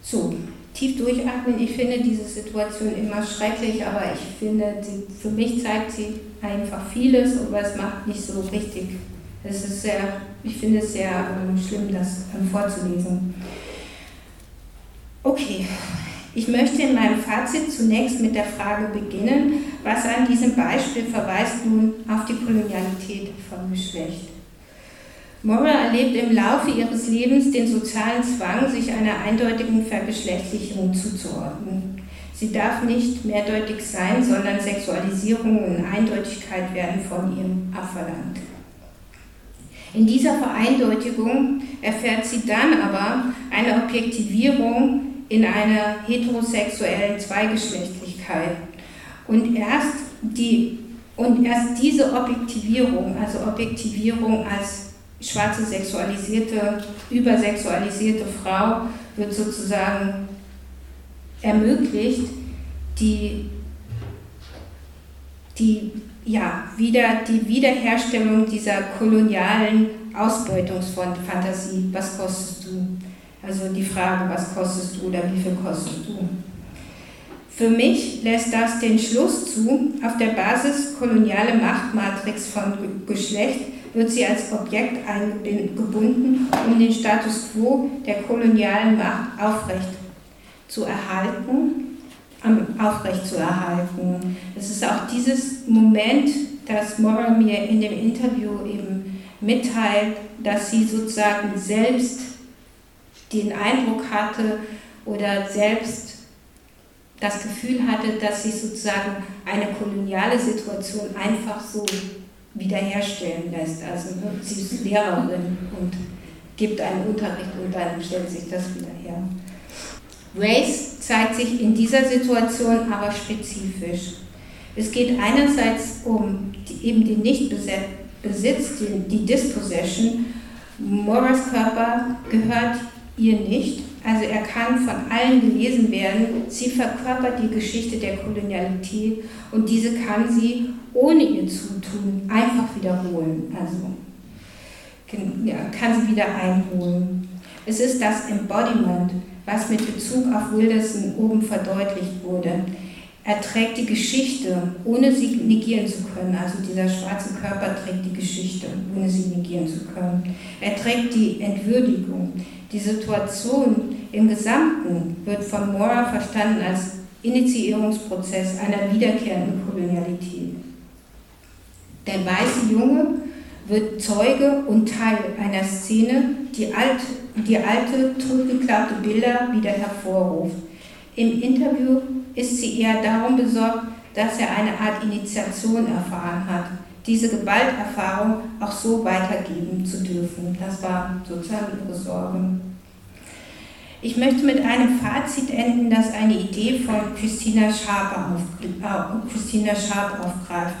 So, tief durchatmen. Ich finde diese Situation immer schrecklich, aber ich finde, sie, für mich zeigt sie einfach vieles, aber es macht nicht so richtig. Es ist sehr, ich finde es sehr ähm, schlimm, das ähm, vorzulesen. Okay, ich möchte in meinem Fazit zunächst mit der Frage beginnen, was an diesem Beispiel verweist nun auf die Kolonialität von Geschlecht. Mora erlebt im Laufe ihres Lebens den sozialen Zwang, sich einer eindeutigen Vergeschlechtlichung zuzuordnen. Sie darf nicht mehrdeutig sein, sondern Sexualisierung und Eindeutigkeit werden von ihr abverlangt. In dieser Vereindeutigung erfährt sie dann aber eine Objektivierung in einer heterosexuellen Zweigeschlechtlichkeit. Und erst, die, und erst diese Objektivierung, also Objektivierung als schwarze sexualisierte, übersexualisierte Frau, wird sozusagen ermöglicht, die, die, ja, wieder, die Wiederherstellung dieser kolonialen Ausbeutungsfantasie. Was kostest du? Also die Frage, was kostest du oder wie viel kostest du? Für mich lässt das den Schluss zu, auf der Basis koloniale Machtmatrix von Geschlecht wird sie als Objekt eingebunden, um den Status quo der kolonialen Macht aufrecht zu erhalten, aufrecht zu erhalten. Es ist auch dieses Moment, das Mora mir in dem Interview eben mitteilt, dass sie sozusagen selbst den Eindruck hatte oder selbst das Gefühl hatte, dass sich sozusagen eine koloniale Situation einfach so wiederherstellen lässt. Also sie ist Lehrerin und gibt einen Unterricht und dann stellt sich das wieder her. Race zeigt sich in dieser Situation aber spezifisch. Es geht einerseits um die, eben den Nichtbesitz, die, die Dispossession. Moras Körper gehört ihr nicht. Also er kann von allen gelesen werden. Sie verkörpert die Geschichte der Kolonialität und diese kann sie ohne ihr Zutun einfach wiederholen. Also kann sie wieder einholen. Es ist das Embodiment, was mit Bezug auf Wilderson oben verdeutlicht wurde. Er trägt die Geschichte, ohne sie negieren zu können. Also dieser schwarze Körper trägt die Geschichte, ohne sie negieren zu können. Er trägt die Entwürdigung. Die Situation im Gesamten wird von Mora verstanden als Initiierungsprozess einer wiederkehrenden Kolonialität. Der weiße Junge wird Zeuge und Teil einer Szene, die, alt, die alte, zurückgeklappte Bilder wieder hervorruft. Im Interview ist sie eher darum besorgt, dass er eine Art Initiation erfahren hat, diese Gewalterfahrung auch so weitergeben zu dürfen. Das war sozusagen ihre Sorge. Ich möchte mit einem Fazit enden, das eine Idee von Christina Sharp, auf, äh, Christina Sharp aufgreift.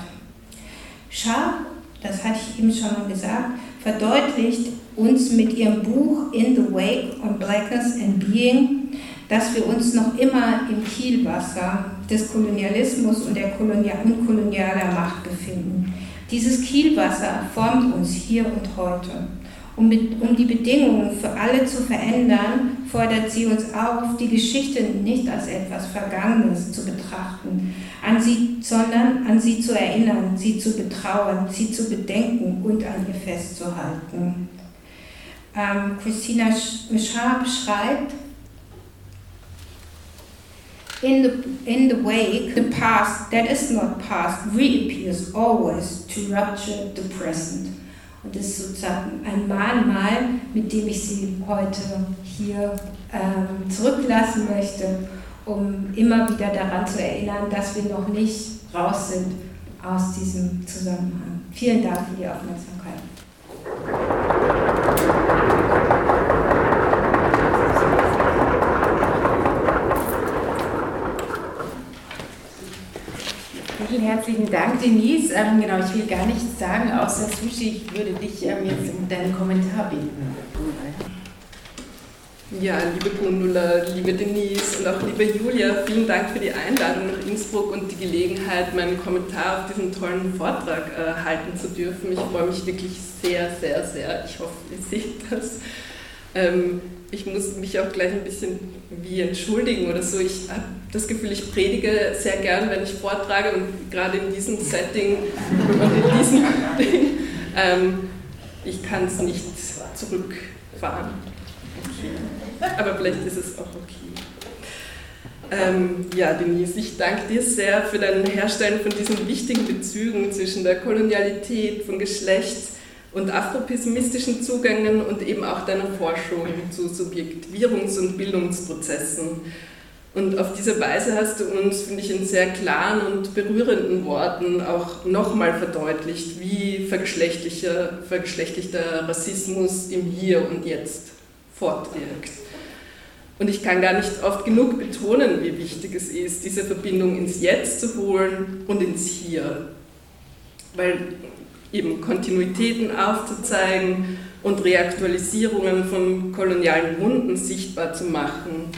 Sharp, das hatte ich eben schon mal gesagt, verdeutlicht uns mit ihrem Buch In the Wake on Blackness and Being, dass wir uns noch immer im Kielwasser des Kolonialismus und der Kolonial und kolonialer Macht befinden. Dieses Kielwasser formt uns hier und heute. Um, um die Bedingungen für alle zu verändern, fordert sie uns auf, die Geschichte nicht als etwas Vergangenes zu betrachten, an sie, sondern an sie zu erinnern, sie zu betrauern, sie zu bedenken und an ihr festzuhalten. Ähm, Christina Sharp schreibt, in the, in the wake, the past that is not past reappears always to rupture the present. Und das ist sozusagen ein Mahnmal, mit dem ich Sie heute hier ähm, zurücklassen möchte, um immer wieder daran zu erinnern, dass wir noch nicht raus sind aus diesem Zusammenhang. Vielen Dank für die Aufmerksamkeit. Herzlichen Dank, Denise. Ähm, genau, ich will gar nichts sagen, außer Sushi. Ich würde dich ähm, jetzt um deinen Kommentar bitten. Ja, liebe Gundula, liebe Denise und auch liebe Julia, vielen Dank für die Einladung nach Innsbruck und die Gelegenheit, meinen Kommentar auf diesen tollen Vortrag äh, halten zu dürfen. Ich freue mich wirklich sehr, sehr, sehr. Ich hoffe, ihr seht das. Ähm, ich muss mich auch gleich ein bisschen wie entschuldigen oder so. Ich habe das Gefühl, ich predige sehr gern, wenn ich vortrage und gerade in diesem Setting und in diesem Ding, ähm, ich kann es nicht zurückfahren. Okay. Aber vielleicht ist es auch okay. Ähm, ja, Denise, ich danke dir sehr für dein Herstellen von diesen wichtigen Bezügen zwischen der Kolonialität, von Geschlecht, und afropessimistischen Zugängen und eben auch deiner Forschung zu Subjektivierungs- und Bildungsprozessen. Und auf diese Weise hast du uns, finde ich, in sehr klaren und berührenden Worten auch nochmal verdeutlicht, wie vergeschlechtlicher, vergeschlechtlichter Rassismus im Hier und Jetzt fortwirkt. Und ich kann gar nicht oft genug betonen, wie wichtig es ist, diese Verbindung ins Jetzt zu holen und ins Hier. Weil eben Kontinuitäten aufzuzeigen und Reaktualisierungen von kolonialen Wunden sichtbar zu machen,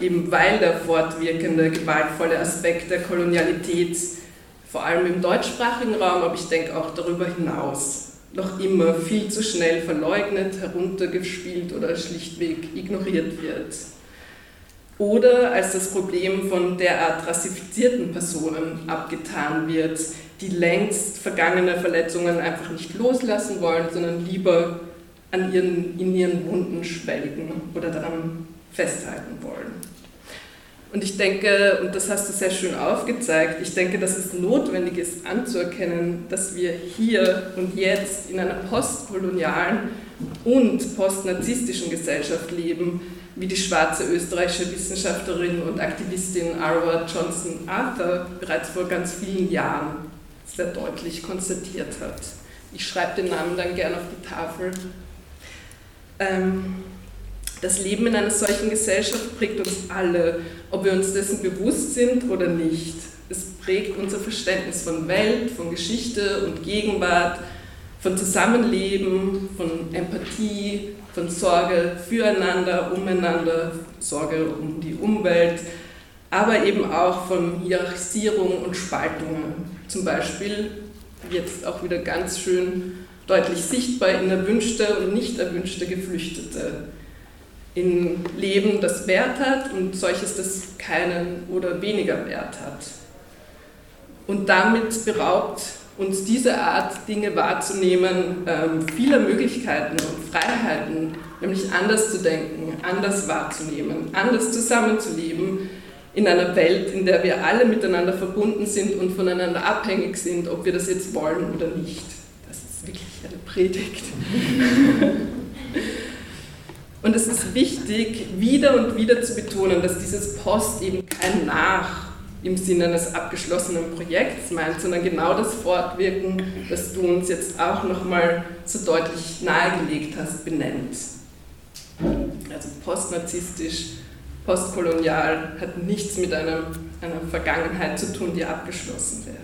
eben weil der fortwirkende, gewaltvolle Aspekt der Kolonialität vor allem im deutschsprachigen Raum, aber ich denke auch darüber hinaus, noch immer viel zu schnell verleugnet, heruntergespielt oder schlichtweg ignoriert wird. Oder als das Problem von derart rassifizierten Personen abgetan wird, die längst vergangene Verletzungen einfach nicht loslassen wollen, sondern lieber an ihren, in ihren Wunden schwelgen oder daran festhalten wollen. Und ich denke, und das hast du sehr schön aufgezeigt, ich denke, dass es notwendig ist anzuerkennen, dass wir hier und jetzt in einer postkolonialen und postnarzisstischen Gesellschaft leben, wie die schwarze österreichische Wissenschaftlerin und Aktivistin Arwa Johnson Arthur bereits vor ganz vielen Jahren sehr deutlich konstatiert hat. Ich schreibe den Namen dann gerne auf die Tafel. Ähm, das Leben in einer solchen Gesellschaft prägt uns alle, ob wir uns dessen bewusst sind oder nicht. Es prägt unser Verständnis von Welt, von Geschichte und Gegenwart, von Zusammenleben, von Empathie, von Sorge füreinander, umeinander, Sorge um die Umwelt, aber eben auch von Hierarchisierung und Spaltungen. Zum Beispiel jetzt auch wieder ganz schön deutlich sichtbar in erwünschte und nicht erwünschte Geflüchtete. In Leben, das Wert hat und solches, das keinen oder weniger Wert hat. Und damit beraubt uns diese Art, Dinge wahrzunehmen, ähm, vieler Möglichkeiten und Freiheiten, nämlich anders zu denken, anders wahrzunehmen, anders zusammenzuleben, in einer Welt, in der wir alle miteinander verbunden sind und voneinander abhängig sind, ob wir das jetzt wollen oder nicht. Das ist wirklich eine Predigt. [laughs] und es ist wichtig, wieder und wieder zu betonen, dass dieses Post eben kein Nach im Sinne eines abgeschlossenen Projekts meint, sondern genau das Fortwirken, das du uns jetzt auch nochmal so deutlich nahegelegt hast, benennt. Also postnarzisstisch postkolonial, hat nichts mit einer, einer Vergangenheit zu tun, die abgeschlossen wäre.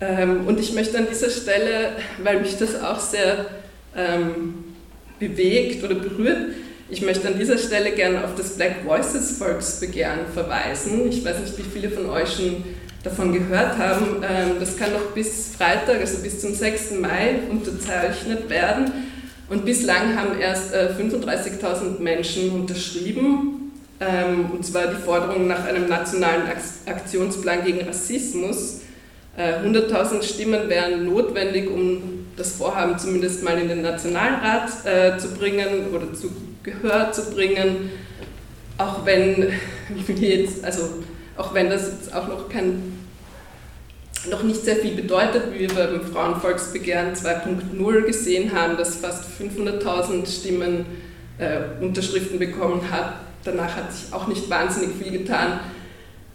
Ähm, und ich möchte an dieser Stelle, weil mich das auch sehr ähm, bewegt oder berührt, ich möchte an dieser Stelle gerne auf das Black Voices Volksbegehren verweisen. Ich weiß nicht, wie viele von euch schon davon gehört haben. Ähm, das kann noch bis Freitag, also bis zum 6. Mai unterzeichnet werden. Und bislang haben erst äh, 35.000 Menschen unterschrieben, ähm, und zwar die Forderung nach einem nationalen Aktionsplan gegen Rassismus. Äh, 100.000 Stimmen wären notwendig, um das Vorhaben zumindest mal in den Nationalrat äh, zu bringen oder zu Gehör zu bringen, auch wenn [laughs] wir jetzt, also auch wenn das jetzt auch noch kein noch nicht sehr viel bedeutet, wie wir beim Frauenvolksbegehren 2.0 gesehen haben, das fast 500.000 Stimmen äh, Unterschriften bekommen hat. Danach hat sich auch nicht wahnsinnig viel getan.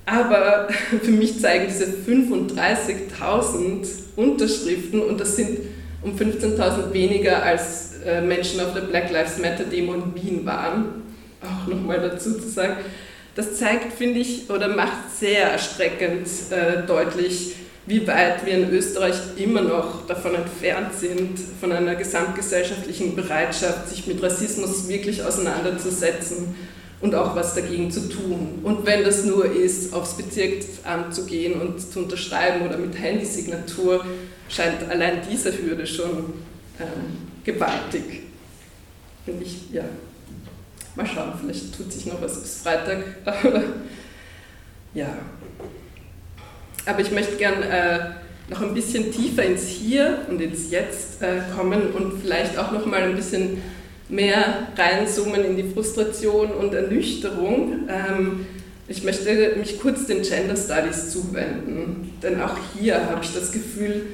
Aber [laughs] für mich zeigen diese 35.000 Unterschriften, und das sind um 15.000 weniger als äh, Menschen auf der Black Lives Matter Demo in Wien waren, auch nochmal dazu zu sagen, das zeigt, finde ich, oder macht sehr erschreckend äh, deutlich, wie weit wir in Österreich immer noch davon entfernt sind, von einer gesamtgesellschaftlichen Bereitschaft, sich mit Rassismus wirklich auseinanderzusetzen und auch was dagegen zu tun. Und wenn das nur ist, aufs Bezirksamt zu gehen und zu unterschreiben oder mit Handysignatur, scheint allein diese Hürde schon ähm, gewaltig. Finde ich, ja. Mal schauen, vielleicht tut sich noch was bis Freitag. [laughs] Ja. Aber ich möchte gern äh, noch ein bisschen tiefer ins Hier und ins Jetzt äh, kommen und vielleicht auch noch mal ein bisschen mehr reinzoomen in die Frustration und Ernüchterung. Ähm, ich möchte mich kurz den Gender Studies zuwenden, denn auch hier habe ich das Gefühl,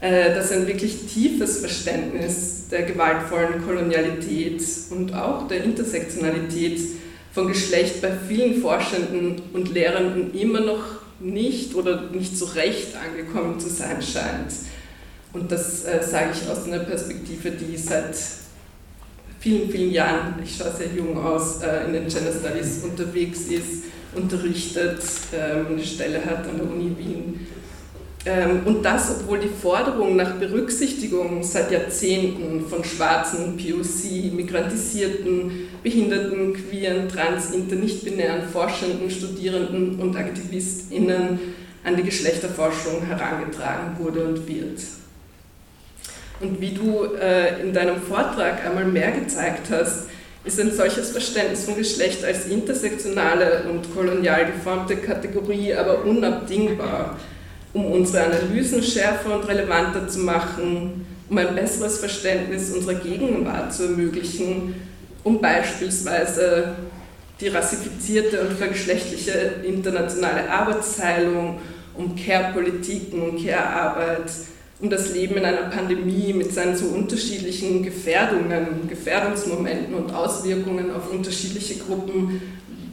äh, dass ein wirklich tiefes Verständnis der gewaltvollen Kolonialität und auch der Intersektionalität von Geschlecht bei vielen Forschenden und Lehrenden immer noch nicht oder nicht so recht angekommen zu sein scheint. Und das äh, sage ich aus einer Perspektive, die seit vielen, vielen Jahren, ich schaue sehr jung aus, äh, in den Gender Studies unterwegs ist, unterrichtet, äh, eine Stelle hat an der Uni Wien. Ähm, und das, obwohl die Forderung nach Berücksichtigung seit Jahrzehnten von schwarzen, POC, migrantisierten, behinderten, queeren, trans, inter, nicht-binären Forschenden, Studierenden und AktivistInnen an die Geschlechterforschung herangetragen wurde und wird. Und wie du äh, in deinem Vortrag einmal mehr gezeigt hast, ist ein solches Verständnis von Geschlecht als intersektionale und kolonial geformte Kategorie aber unabdingbar, um unsere Analysen schärfer und relevanter zu machen, um ein besseres Verständnis unserer Gegenwart zu ermöglichen, um beispielsweise die rassifizierte und vergeschlechtliche internationale Arbeitsteilung, um Care-Politiken und Care-Arbeit, um das Leben in einer Pandemie mit seinen so unterschiedlichen Gefährdungen, Gefährdungsmomenten und Auswirkungen auf unterschiedliche Gruppen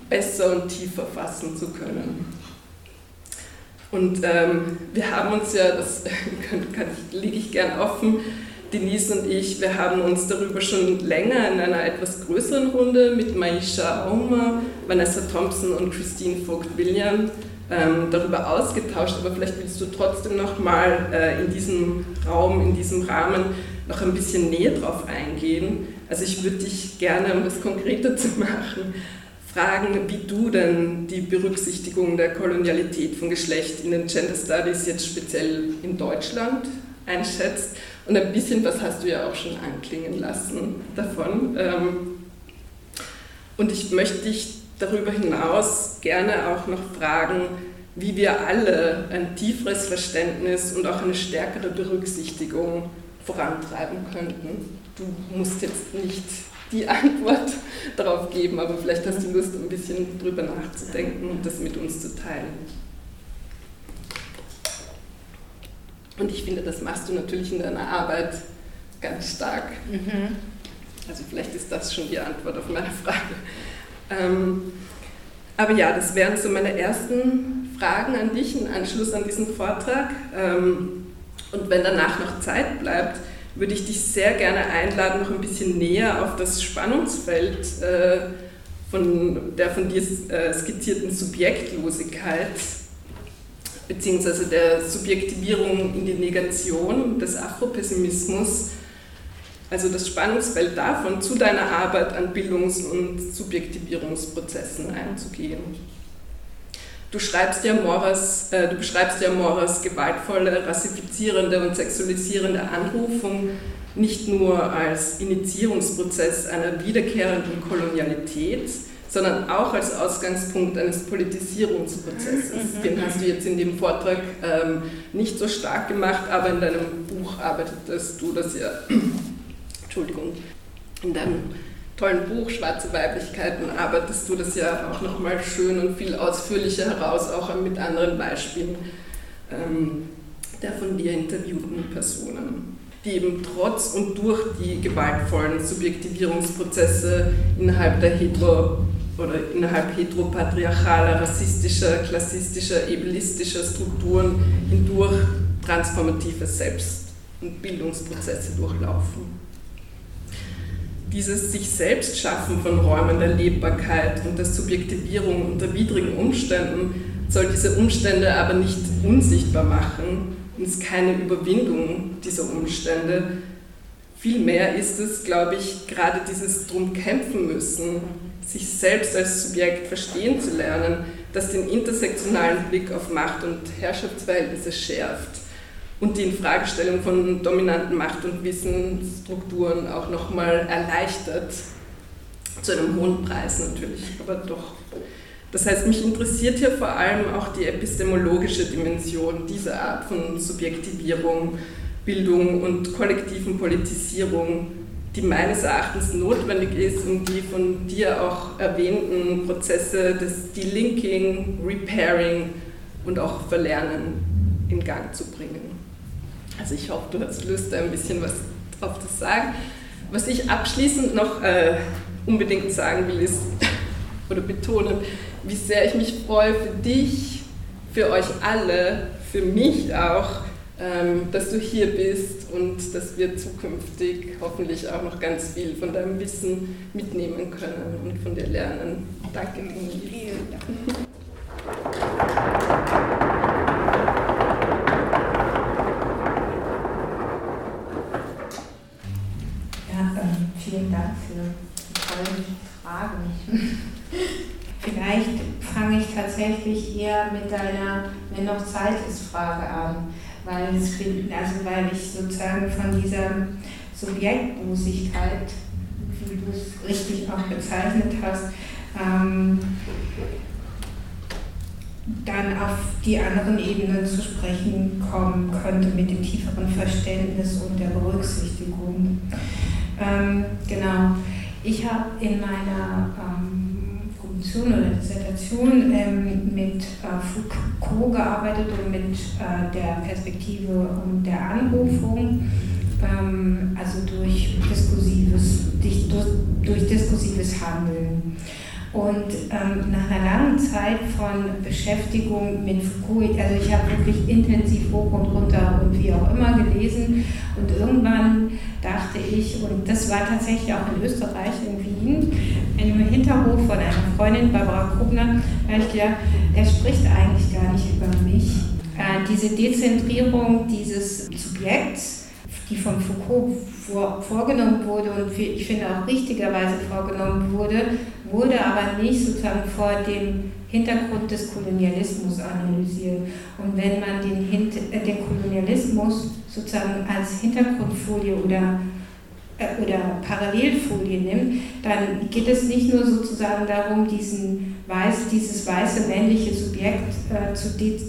besser und tiefer fassen zu können. Und ähm, wir haben uns ja, das [laughs] kann, kann ich, liege ich gern offen, Denise und ich, wir haben uns darüber schon länger in einer etwas größeren Runde mit Maisha Auma, Vanessa Thompson und Christine Vogt-William ähm, darüber ausgetauscht, aber vielleicht willst du trotzdem noch mal äh, in diesem Raum, in diesem Rahmen noch ein bisschen näher drauf eingehen. Also ich würde dich gerne, um das konkreter zu machen, fragen, wie du denn die Berücksichtigung der Kolonialität von Geschlecht in den Gender Studies jetzt speziell in Deutschland einschätzt. Und ein bisschen was hast du ja auch schon anklingen lassen davon. Ähm, und ich möchte dich darüber hinaus gerne auch noch fragen, wie wir alle ein tieferes Verständnis und auch eine stärkere Berücksichtigung vorantreiben könnten. Du musst jetzt nicht die [laughs] Antwort darauf geben, aber vielleicht hast du Lust, ein bisschen drüber nachzudenken und das mit uns zu teilen. Und ich finde, das machst du natürlich in deiner Arbeit ganz stark. Mhm. Also vielleicht ist das schon die Antwort auf meine Frage. Ähm, aber ja, das wären so meine ersten Fragen an dich im Anschluss an diesen Vortrag. Ähm, und wenn danach noch Zeit bleibt, würde ich dich sehr gerne einladen, noch ein bisschen näher auf das Spannungsfeld äh, von der von dir äh, skizzierten Subjektlosigkeit bzw. der Subjektivierung in die Negation des Afropessimismus also das Spannungsfeld davon zu deiner Arbeit an Bildungs- und Subjektivierungsprozessen einzugehen. Du, schreibst ja Moras, äh, du beschreibst ja Moras gewaltvolle, rassifizierende und sexualisierende Anrufung nicht nur als Initiierungsprozess einer wiederkehrenden Kolonialität, sondern auch als Ausgangspunkt eines Politisierungsprozesses. Mhm. Den hast du jetzt in dem Vortrag ähm, nicht so stark gemacht, aber in deinem Buch arbeitest du das ja [clears throat] Entschuldigung, in deinem tollen Buch Schwarze Weiblichkeiten arbeitest du das ja auch nochmal schön und viel ausführlicher heraus, auch mit anderen Beispielen. Ähm, der von dir interviewten Personen, die eben trotz und durch die gewaltvollen Subjektivierungsprozesse innerhalb der hetero oder innerhalb heteropatriarchaler, rassistischer, klassistischer, ableistischer Strukturen hindurch transformative Selbst- und Bildungsprozesse durchlaufen. Dieses sich selbst schaffen von Räumen der Lebbarkeit und der Subjektivierung unter widrigen Umständen soll diese Umstände aber nicht unsichtbar machen und ist keine Überwindung dieser Umstände. Vielmehr ist es, glaube ich, gerade dieses drum kämpfen müssen, sich selbst als Subjekt verstehen zu lernen, das den intersektionalen Blick auf Macht und Herrschaftsverhältnisse schärft und die Infragestellung von dominanten Macht- und Wissensstrukturen auch nochmal erleichtert. Zu einem hohen Preis natürlich, aber doch. Das heißt, mich interessiert hier vor allem auch die epistemologische Dimension dieser Art von Subjektivierung, Bildung und kollektiven Politisierung, die meines Erachtens notwendig ist, um die von dir auch erwähnten Prozesse des Delinking, Repairing und auch Verlernen in Gang zu bringen. Also ich hoffe, du hast Lust, ein bisschen was drauf zu sagen. Was ich abschließend noch äh, unbedingt sagen will, ist [laughs] oder betonen, wie sehr ich mich freue für dich, für euch alle, für mich auch, ähm, dass du hier bist und dass wir zukünftig hoffentlich auch noch ganz viel von deinem Wissen mitnehmen können und von dir lernen. Danke, Vielen Dank. vielen Dank für die tollen Fragen. [laughs] Vielleicht fange ich tatsächlich eher mit deiner, wenn noch Zeit ist, Frage an, weil, es, also weil ich sozusagen von dieser Subjektlosigkeit, wie du es richtig auch bezeichnet hast, ähm, dann auf die anderen Ebenen zu sprechen kommen könnte mit dem tieferen Verständnis und der Berücksichtigung. Ähm, genau. Ich habe in meiner ähm, Promotion oder Dissertation ähm, mit äh, Foucault gearbeitet und mit äh, der Perspektive und der Anrufung, ähm, also durch diskursives, durch, durch diskursives Handeln. Und ähm, nach einer langen Zeit von Beschäftigung mit Foucault, also ich habe wirklich intensiv hoch und runter und wie auch immer gelesen und irgendwann dachte ich, und das war tatsächlich auch in Österreich, in Wien, im Hinterhof von einer Freundin, Barbara Krugner, da habe ich gedacht, er spricht eigentlich gar nicht über mich. Äh, diese Dezentrierung dieses Subjekts, die von Foucault vor, vorgenommen wurde und ich finde auch richtigerweise vorgenommen wurde, wurde aber nicht sozusagen vor dem Hintergrund des Kolonialismus analysiert. Und wenn man den, äh, den Kolonialismus sozusagen als Hintergrundfolie oder äh, oder Parallelfolie nimmt, dann geht es nicht nur sozusagen darum, diesen weiß, dieses weiße männliche Subjekt äh, zu, de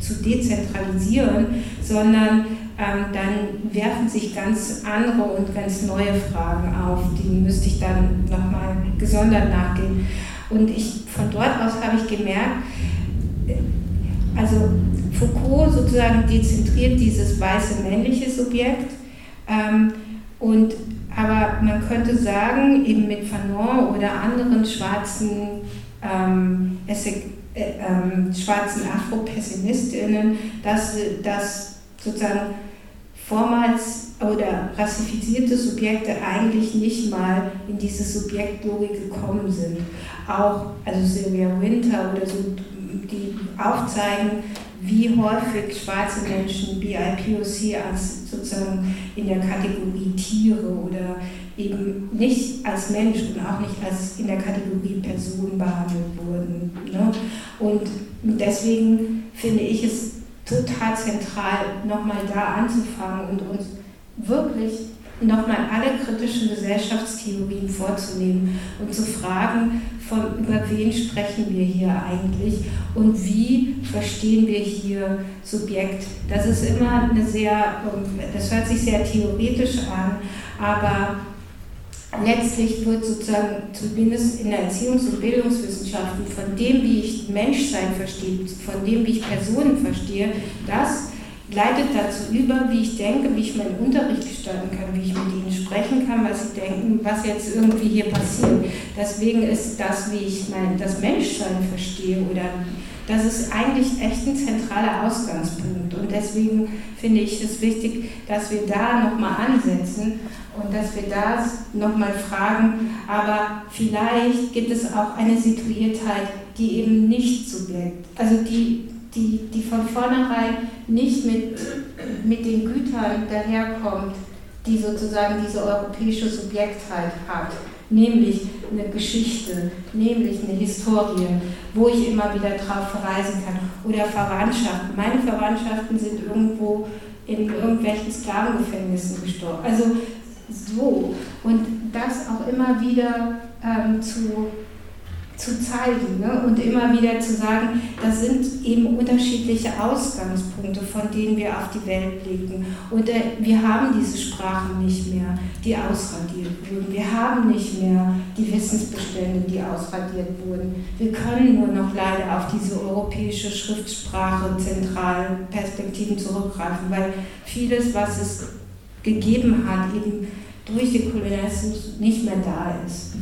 zu dezentralisieren, sondern dann werfen sich ganz andere und ganz neue Fragen auf, die müsste ich dann nochmal gesondert nachgehen. Und ich, von dort aus habe ich gemerkt, also Foucault sozusagen dezentriert dieses weiße männliche Subjekt ähm, und aber man könnte sagen, eben mit Fanon oder anderen schwarzen ähm, Essay, äh, ähm, schwarzen Afro-PessimistInnen, dass, dass sozusagen vormals oder rassifizierte Subjekte eigentlich nicht mal in diese Subjektlogik gekommen sind. Auch, also Sylvia Winter oder so, die aufzeigen, wie häufig schwarze Menschen BIPOC als sozusagen in der Kategorie Tiere oder eben nicht als Mensch und auch nicht als in der Kategorie Person behandelt wurden. Ne? Und deswegen finde ich es total zentral, nochmal da anzufangen und uns wirklich nochmal alle kritischen Gesellschaftstheorien vorzunehmen und zu fragen, von über wen sprechen wir hier eigentlich und wie verstehen wir hier Subjekt. Das ist immer eine sehr, das hört sich sehr theoretisch an, aber letztlich wird sozusagen, zumindest in der Erziehungs- und Bildungswissenschaften, von dem, wie ich Menschsein verstehe, von dem, wie ich Personen verstehe, das leitet dazu über, wie ich denke, wie ich meinen Unterricht gestalten kann, wie ich mit ihnen sprechen kann, was sie denken, was jetzt irgendwie hier passiert. Deswegen ist das, wie ich mein, das Menschsein verstehe oder das ist eigentlich echt ein zentraler Ausgangspunkt. Und deswegen finde ich es wichtig, dass wir da nochmal ansetzen und dass wir da nochmal fragen, aber vielleicht gibt es auch eine Situiertheit, die eben nicht subjekt, also die die, die von vornherein nicht mit, mit den Gütern daherkommt, die sozusagen diese europäische Subjektheit hat, nämlich eine Geschichte, nämlich eine Historie, wo ich immer wieder drauf verweisen kann. Oder Verwandtschaften. Meine Verwandtschaften sind irgendwo in irgendwelchen Sklavengefängnissen gestorben. Also so. Und das auch immer wieder ähm, zu zu zeigen ne? und immer wieder zu sagen, das sind eben unterschiedliche Ausgangspunkte, von denen wir auf die Welt blicken. Und äh, wir haben diese Sprachen nicht mehr, die ausradiert wurden. Wir haben nicht mehr die Wissensbestände, die ausradiert wurden. Wir können nur noch leider auf diese europäische Schriftsprache zentralen Perspektiven zurückgreifen, weil vieles, was es gegeben hat, eben durch den Kolonialismus nicht mehr da ist.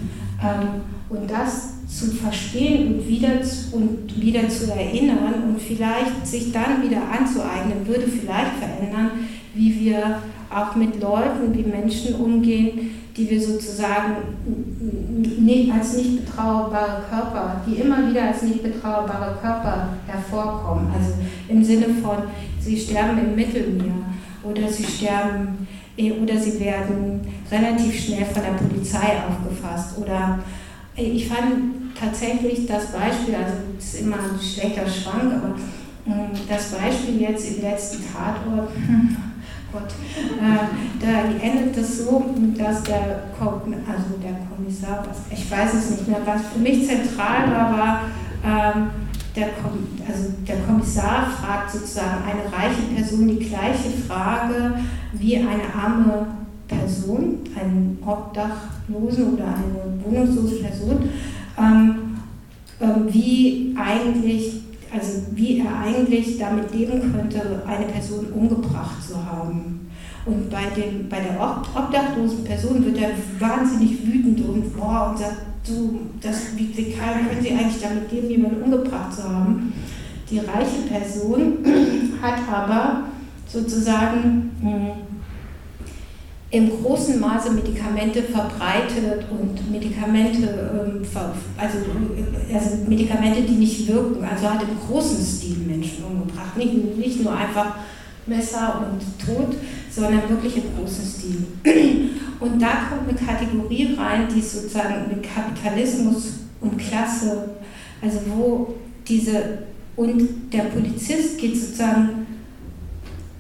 Ähm, und das zu verstehen und wieder, und wieder zu erinnern und vielleicht sich dann wieder anzueignen, würde vielleicht verändern, wie wir auch mit Leuten, wie Menschen umgehen, die wir sozusagen als nicht betrauerbare Körper, die immer wieder als nicht betrauerbare Körper hervorkommen. Also im Sinne von, sie sterben im Mittelmeer oder sie sterben eh, oder sie werden relativ schnell von der Polizei aufgefasst. Oder ich fand tatsächlich das Beispiel, also es ist immer ein schlechter Schwank, aber ähm, das Beispiel jetzt im letzten Tatort, [laughs] Gott, äh, da endet es so, dass der, also der Kommissar, ich weiß es nicht mehr, was für mich zentral war, war, ähm, der, also der Kommissar fragt sozusagen eine reiche Person die gleiche Frage wie eine arme Person, einen Obdachlosen oder eine wohnungslose Person, ähm, ähm, wie eigentlich, also wie er eigentlich damit leben könnte, eine Person umgebracht zu haben. Und bei, dem, bei der obdachlosen Person wird er wahnsinnig wütend und, boah, und sagt, du, das, wie, wie können Sie eigentlich damit leben, jemanden umgebracht zu haben? Die reiche Person [clears throat] hat aber sozusagen hm, im großen Maße Medikamente verbreitet und Medikamente, ähm, also, also Medikamente, die nicht wirken, also hat im großen Stil Menschen umgebracht. Nicht, nicht nur einfach Messer und Tod, sondern wirklich im großen Stil. [clears throat] Und da kommt eine Kategorie rein, die sozusagen mit Kapitalismus und Klasse, also wo diese, und der Polizist geht sozusagen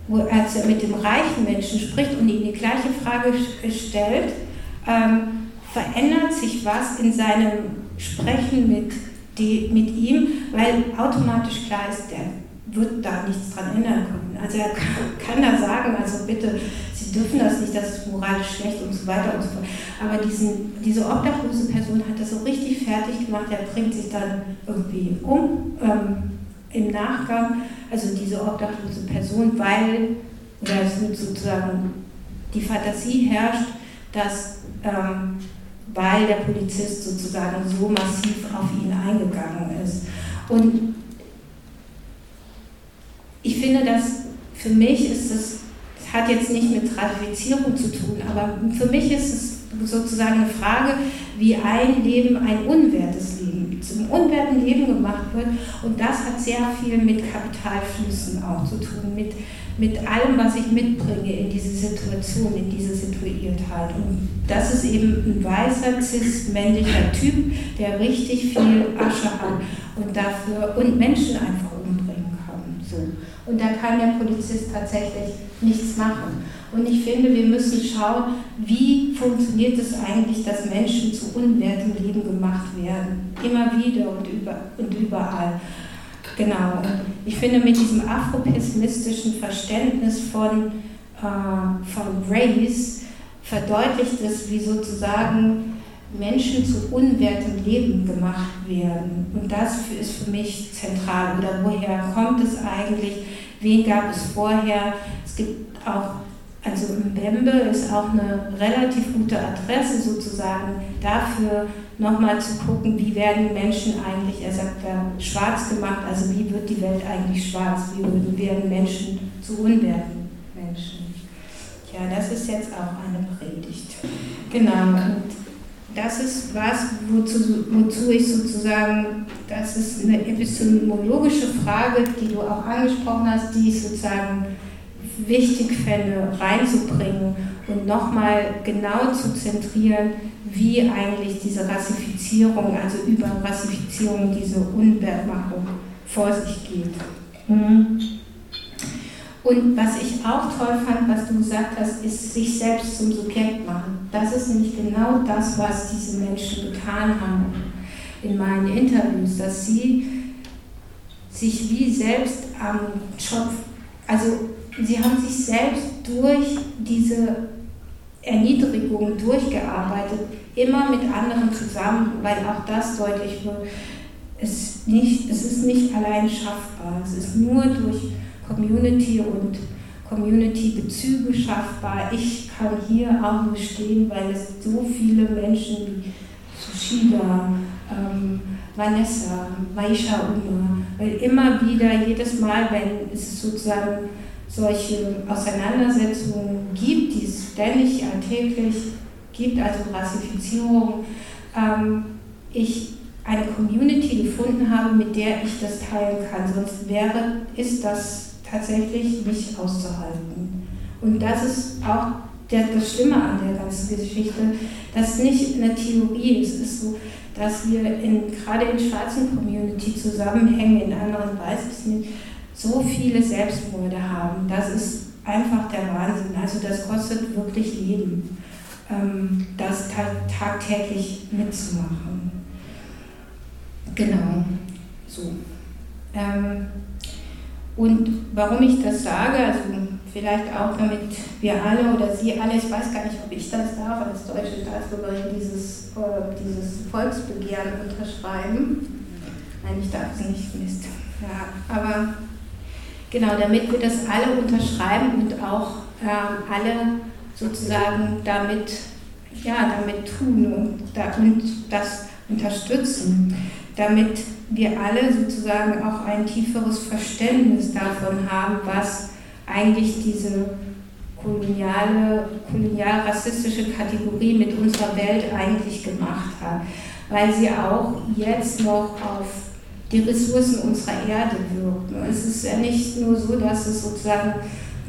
wo, als er mit dem reichen Menschen spricht und ihm die gleiche Frage stellt, ähm, verändert sich was in seinem Sprechen mit, die, mit ihm, weil automatisch klar ist, der wird da nichts dran ändern können. Also er kann, da sagen, also bitte, Sie dürfen das nicht, das ist moralisch schlecht und so weiter und so fort. Aber diesen, diese obdachlose Person hat das so richtig fertig gemacht, er bringt sich dann irgendwie um ähm, im Nachgang also diese obdachlose Person, weil, oder es wird sozusagen die Fantasie herrscht, dass ähm, weil der Polizist sozusagen so massiv auf ihn eingegangen ist. Und ich finde, dass für mich ist es, hat jetzt nicht mit Ratifizierung zu tun, aber für mich ist es sozusagen eine Frage, wie ein Leben ein unwertes Leben zum unwerten Leben gemacht wird. Und das hat sehr viel mit Kapitalflüssen auch zu tun, mit, mit allem, was ich mitbringe in diese Situation, in diese Situiertheit. Und das ist eben ein weißer, cis-männlicher Typ, der richtig viel Asche hat und dafür und Menschen einfach So. Und da kann der Polizist tatsächlich nichts machen. Und ich finde, wir müssen schauen, wie funktioniert es eigentlich, dass Menschen zu unwertem Leben gemacht werden. Immer wieder und, über, und überall. Genau. Ich finde, mit diesem afropessimistischen Verständnis von, äh, von Race verdeutlicht es, wie sozusagen Menschen zu unwertem Leben gemacht werden. Und das ist für mich zentral. Oder woher kommt es eigentlich, wen gab es vorher. Es gibt auch, also Mbembe ist auch eine relativ gute Adresse sozusagen dafür, nochmal zu gucken, wie werden Menschen eigentlich, er sagt ja, schwarz gemacht, also wie wird die Welt eigentlich schwarz, wie werden Menschen zu unwerten Menschen. Ja, das ist jetzt auch eine Predigt. Genau, und das ist was, wozu, wozu ich sozusagen, das ist eine epistemologische Frage, die du auch angesprochen hast, die ich sozusagen wichtig fände, reinzubringen und nochmal genau zu zentrieren, wie eigentlich diese Rassifizierung, also über Rassifizierung, diese Unwertmachung vor sich geht. Mhm. Und was ich auch toll fand, was du gesagt hast, ist sich selbst zum Subjekt machen. Das ist nämlich genau das, was diese Menschen getan haben in meinen Interviews, dass sie sich wie selbst am Job, also sie haben sich selbst durch diese Erniedrigung durchgearbeitet, immer mit anderen zusammen, weil auch das deutlich wird, es, nicht, es ist nicht allein schaffbar, es ist nur durch Community und Community-Bezüge schaffbar. Ich kann hier auch nur stehen, weil es so viele Menschen wie Sushida, ähm, Vanessa, Maisha Uma, weil immer wieder, jedes Mal, wenn es sozusagen solche Auseinandersetzungen gibt, die es ständig, alltäglich gibt, also Rassifizierung, ähm, ich eine Community gefunden habe, mit der ich das teilen kann. Sonst wäre, ist das tatsächlich nicht auszuhalten. Und das ist auch der, das Schlimme an der ganzen Geschichte, dass nicht eine Theorie. Es ist so, dass wir in, gerade in schwarzen Community Zusammenhängen, in anderen Weißen, so viele Selbstmorde haben. Das ist einfach der Wahnsinn. Also das kostet wirklich Leben, ähm, das tagtäglich mitzumachen. Genau, so. Und warum ich das sage, also vielleicht auch damit wir alle oder Sie alle, ich weiß gar nicht, ob ich das darf, als deutsche Staatsbürgerin dieses, äh, dieses Volksbegehren unterschreiben. Nein, ich darf es nicht, Mist. Ja, aber genau, damit wir das alle unterschreiben und auch äh, alle sozusagen damit, ja, damit tun und, da, und das unterstützen, damit wir alle sozusagen auch ein tieferes Verständnis davon haben, was eigentlich diese koloniale, kolonial-rassistische Kategorie mit unserer Welt eigentlich gemacht hat, weil sie auch jetzt noch auf die Ressourcen unserer Erde wirken. Es ist ja nicht nur so, dass es sozusagen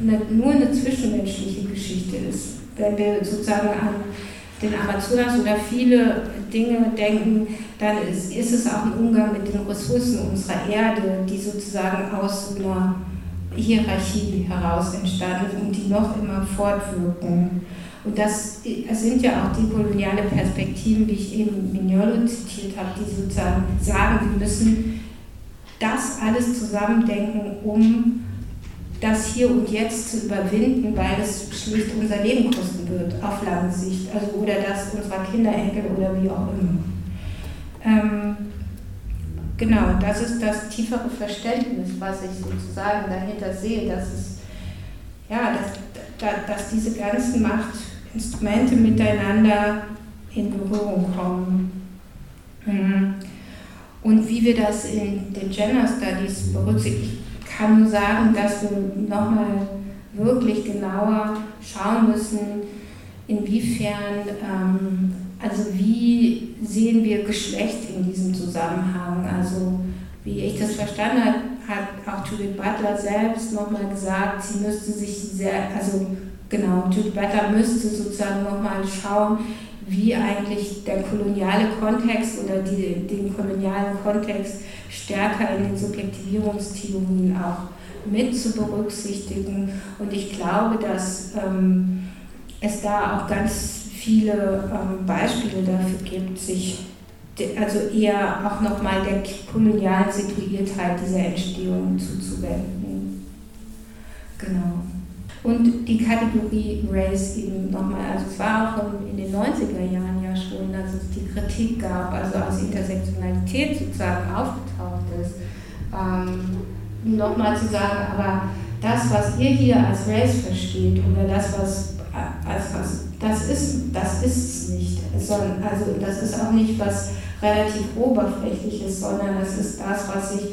eine, nur eine zwischenmenschliche Geschichte ist. Wenn wir sozusagen an den Amazonas oder viele Dinge denken, dann ist, ist es auch ein Umgang mit den Ressourcen unserer Erde, die sozusagen aus einer Hierarchie heraus entstanden und die noch immer fortwirken. Und das sind ja auch die koloniale Perspektiven, wie ich eben Mignolo zitiert habe, die sozusagen sagen, wir müssen das alles zusammendenken, um das hier und jetzt zu überwinden, weil es schlicht unser Leben kosten wird, auf lange Sicht, also oder das unserer Kinder, Enkel oder wie auch immer. Ähm, genau, das ist das tiefere Verständnis, was ich sozusagen dahinter sehe, dass es ja, dass, dass diese ganzen Machtinstrumente miteinander in Berührung kommen. Mhm. Und wie wir das in den Gender Studies berücksichtigen, kann nur sagen, dass wir nochmal wirklich genauer schauen müssen, inwiefern, ähm, also wie sehen wir Geschlecht in diesem Zusammenhang. Also wie ich das verstanden habe, hat auch Judith Butler selbst nochmal gesagt, sie müsste sich sehr, also genau, Judith Butler müsste sozusagen nochmal schauen, wie eigentlich der koloniale Kontext oder die, den kolonialen Kontext stärker in den Subjektivierungstheorien auch mit zu berücksichtigen. Und ich glaube, dass ähm, es da auch ganz viele ähm, Beispiele dafür gibt, sich also eher auch nochmal der kolonialen Situiertheit dieser Entstehung zuzuwenden. Genau. Und die Kategorie Race eben nochmal, also es war auch in den 90er Jahren ja schon, dass es die Kritik gab, also als Intersektionalität sozusagen aufgetaucht ist, ähm, nochmal zu sagen, aber das, was ihr hier als Race versteht oder das, was als was, das ist, das ist es nicht. Also das ist auch nicht was relativ oberflächliches, sondern das ist das, was sich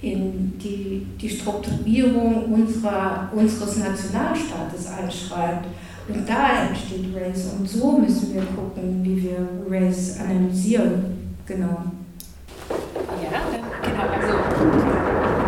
in die, die Strukturierung unserer, unseres Nationalstaates einschreibt. Und da entsteht Race. Und so müssen wir gucken, wie wir Race analysieren. Genau. Ja, genau. Also.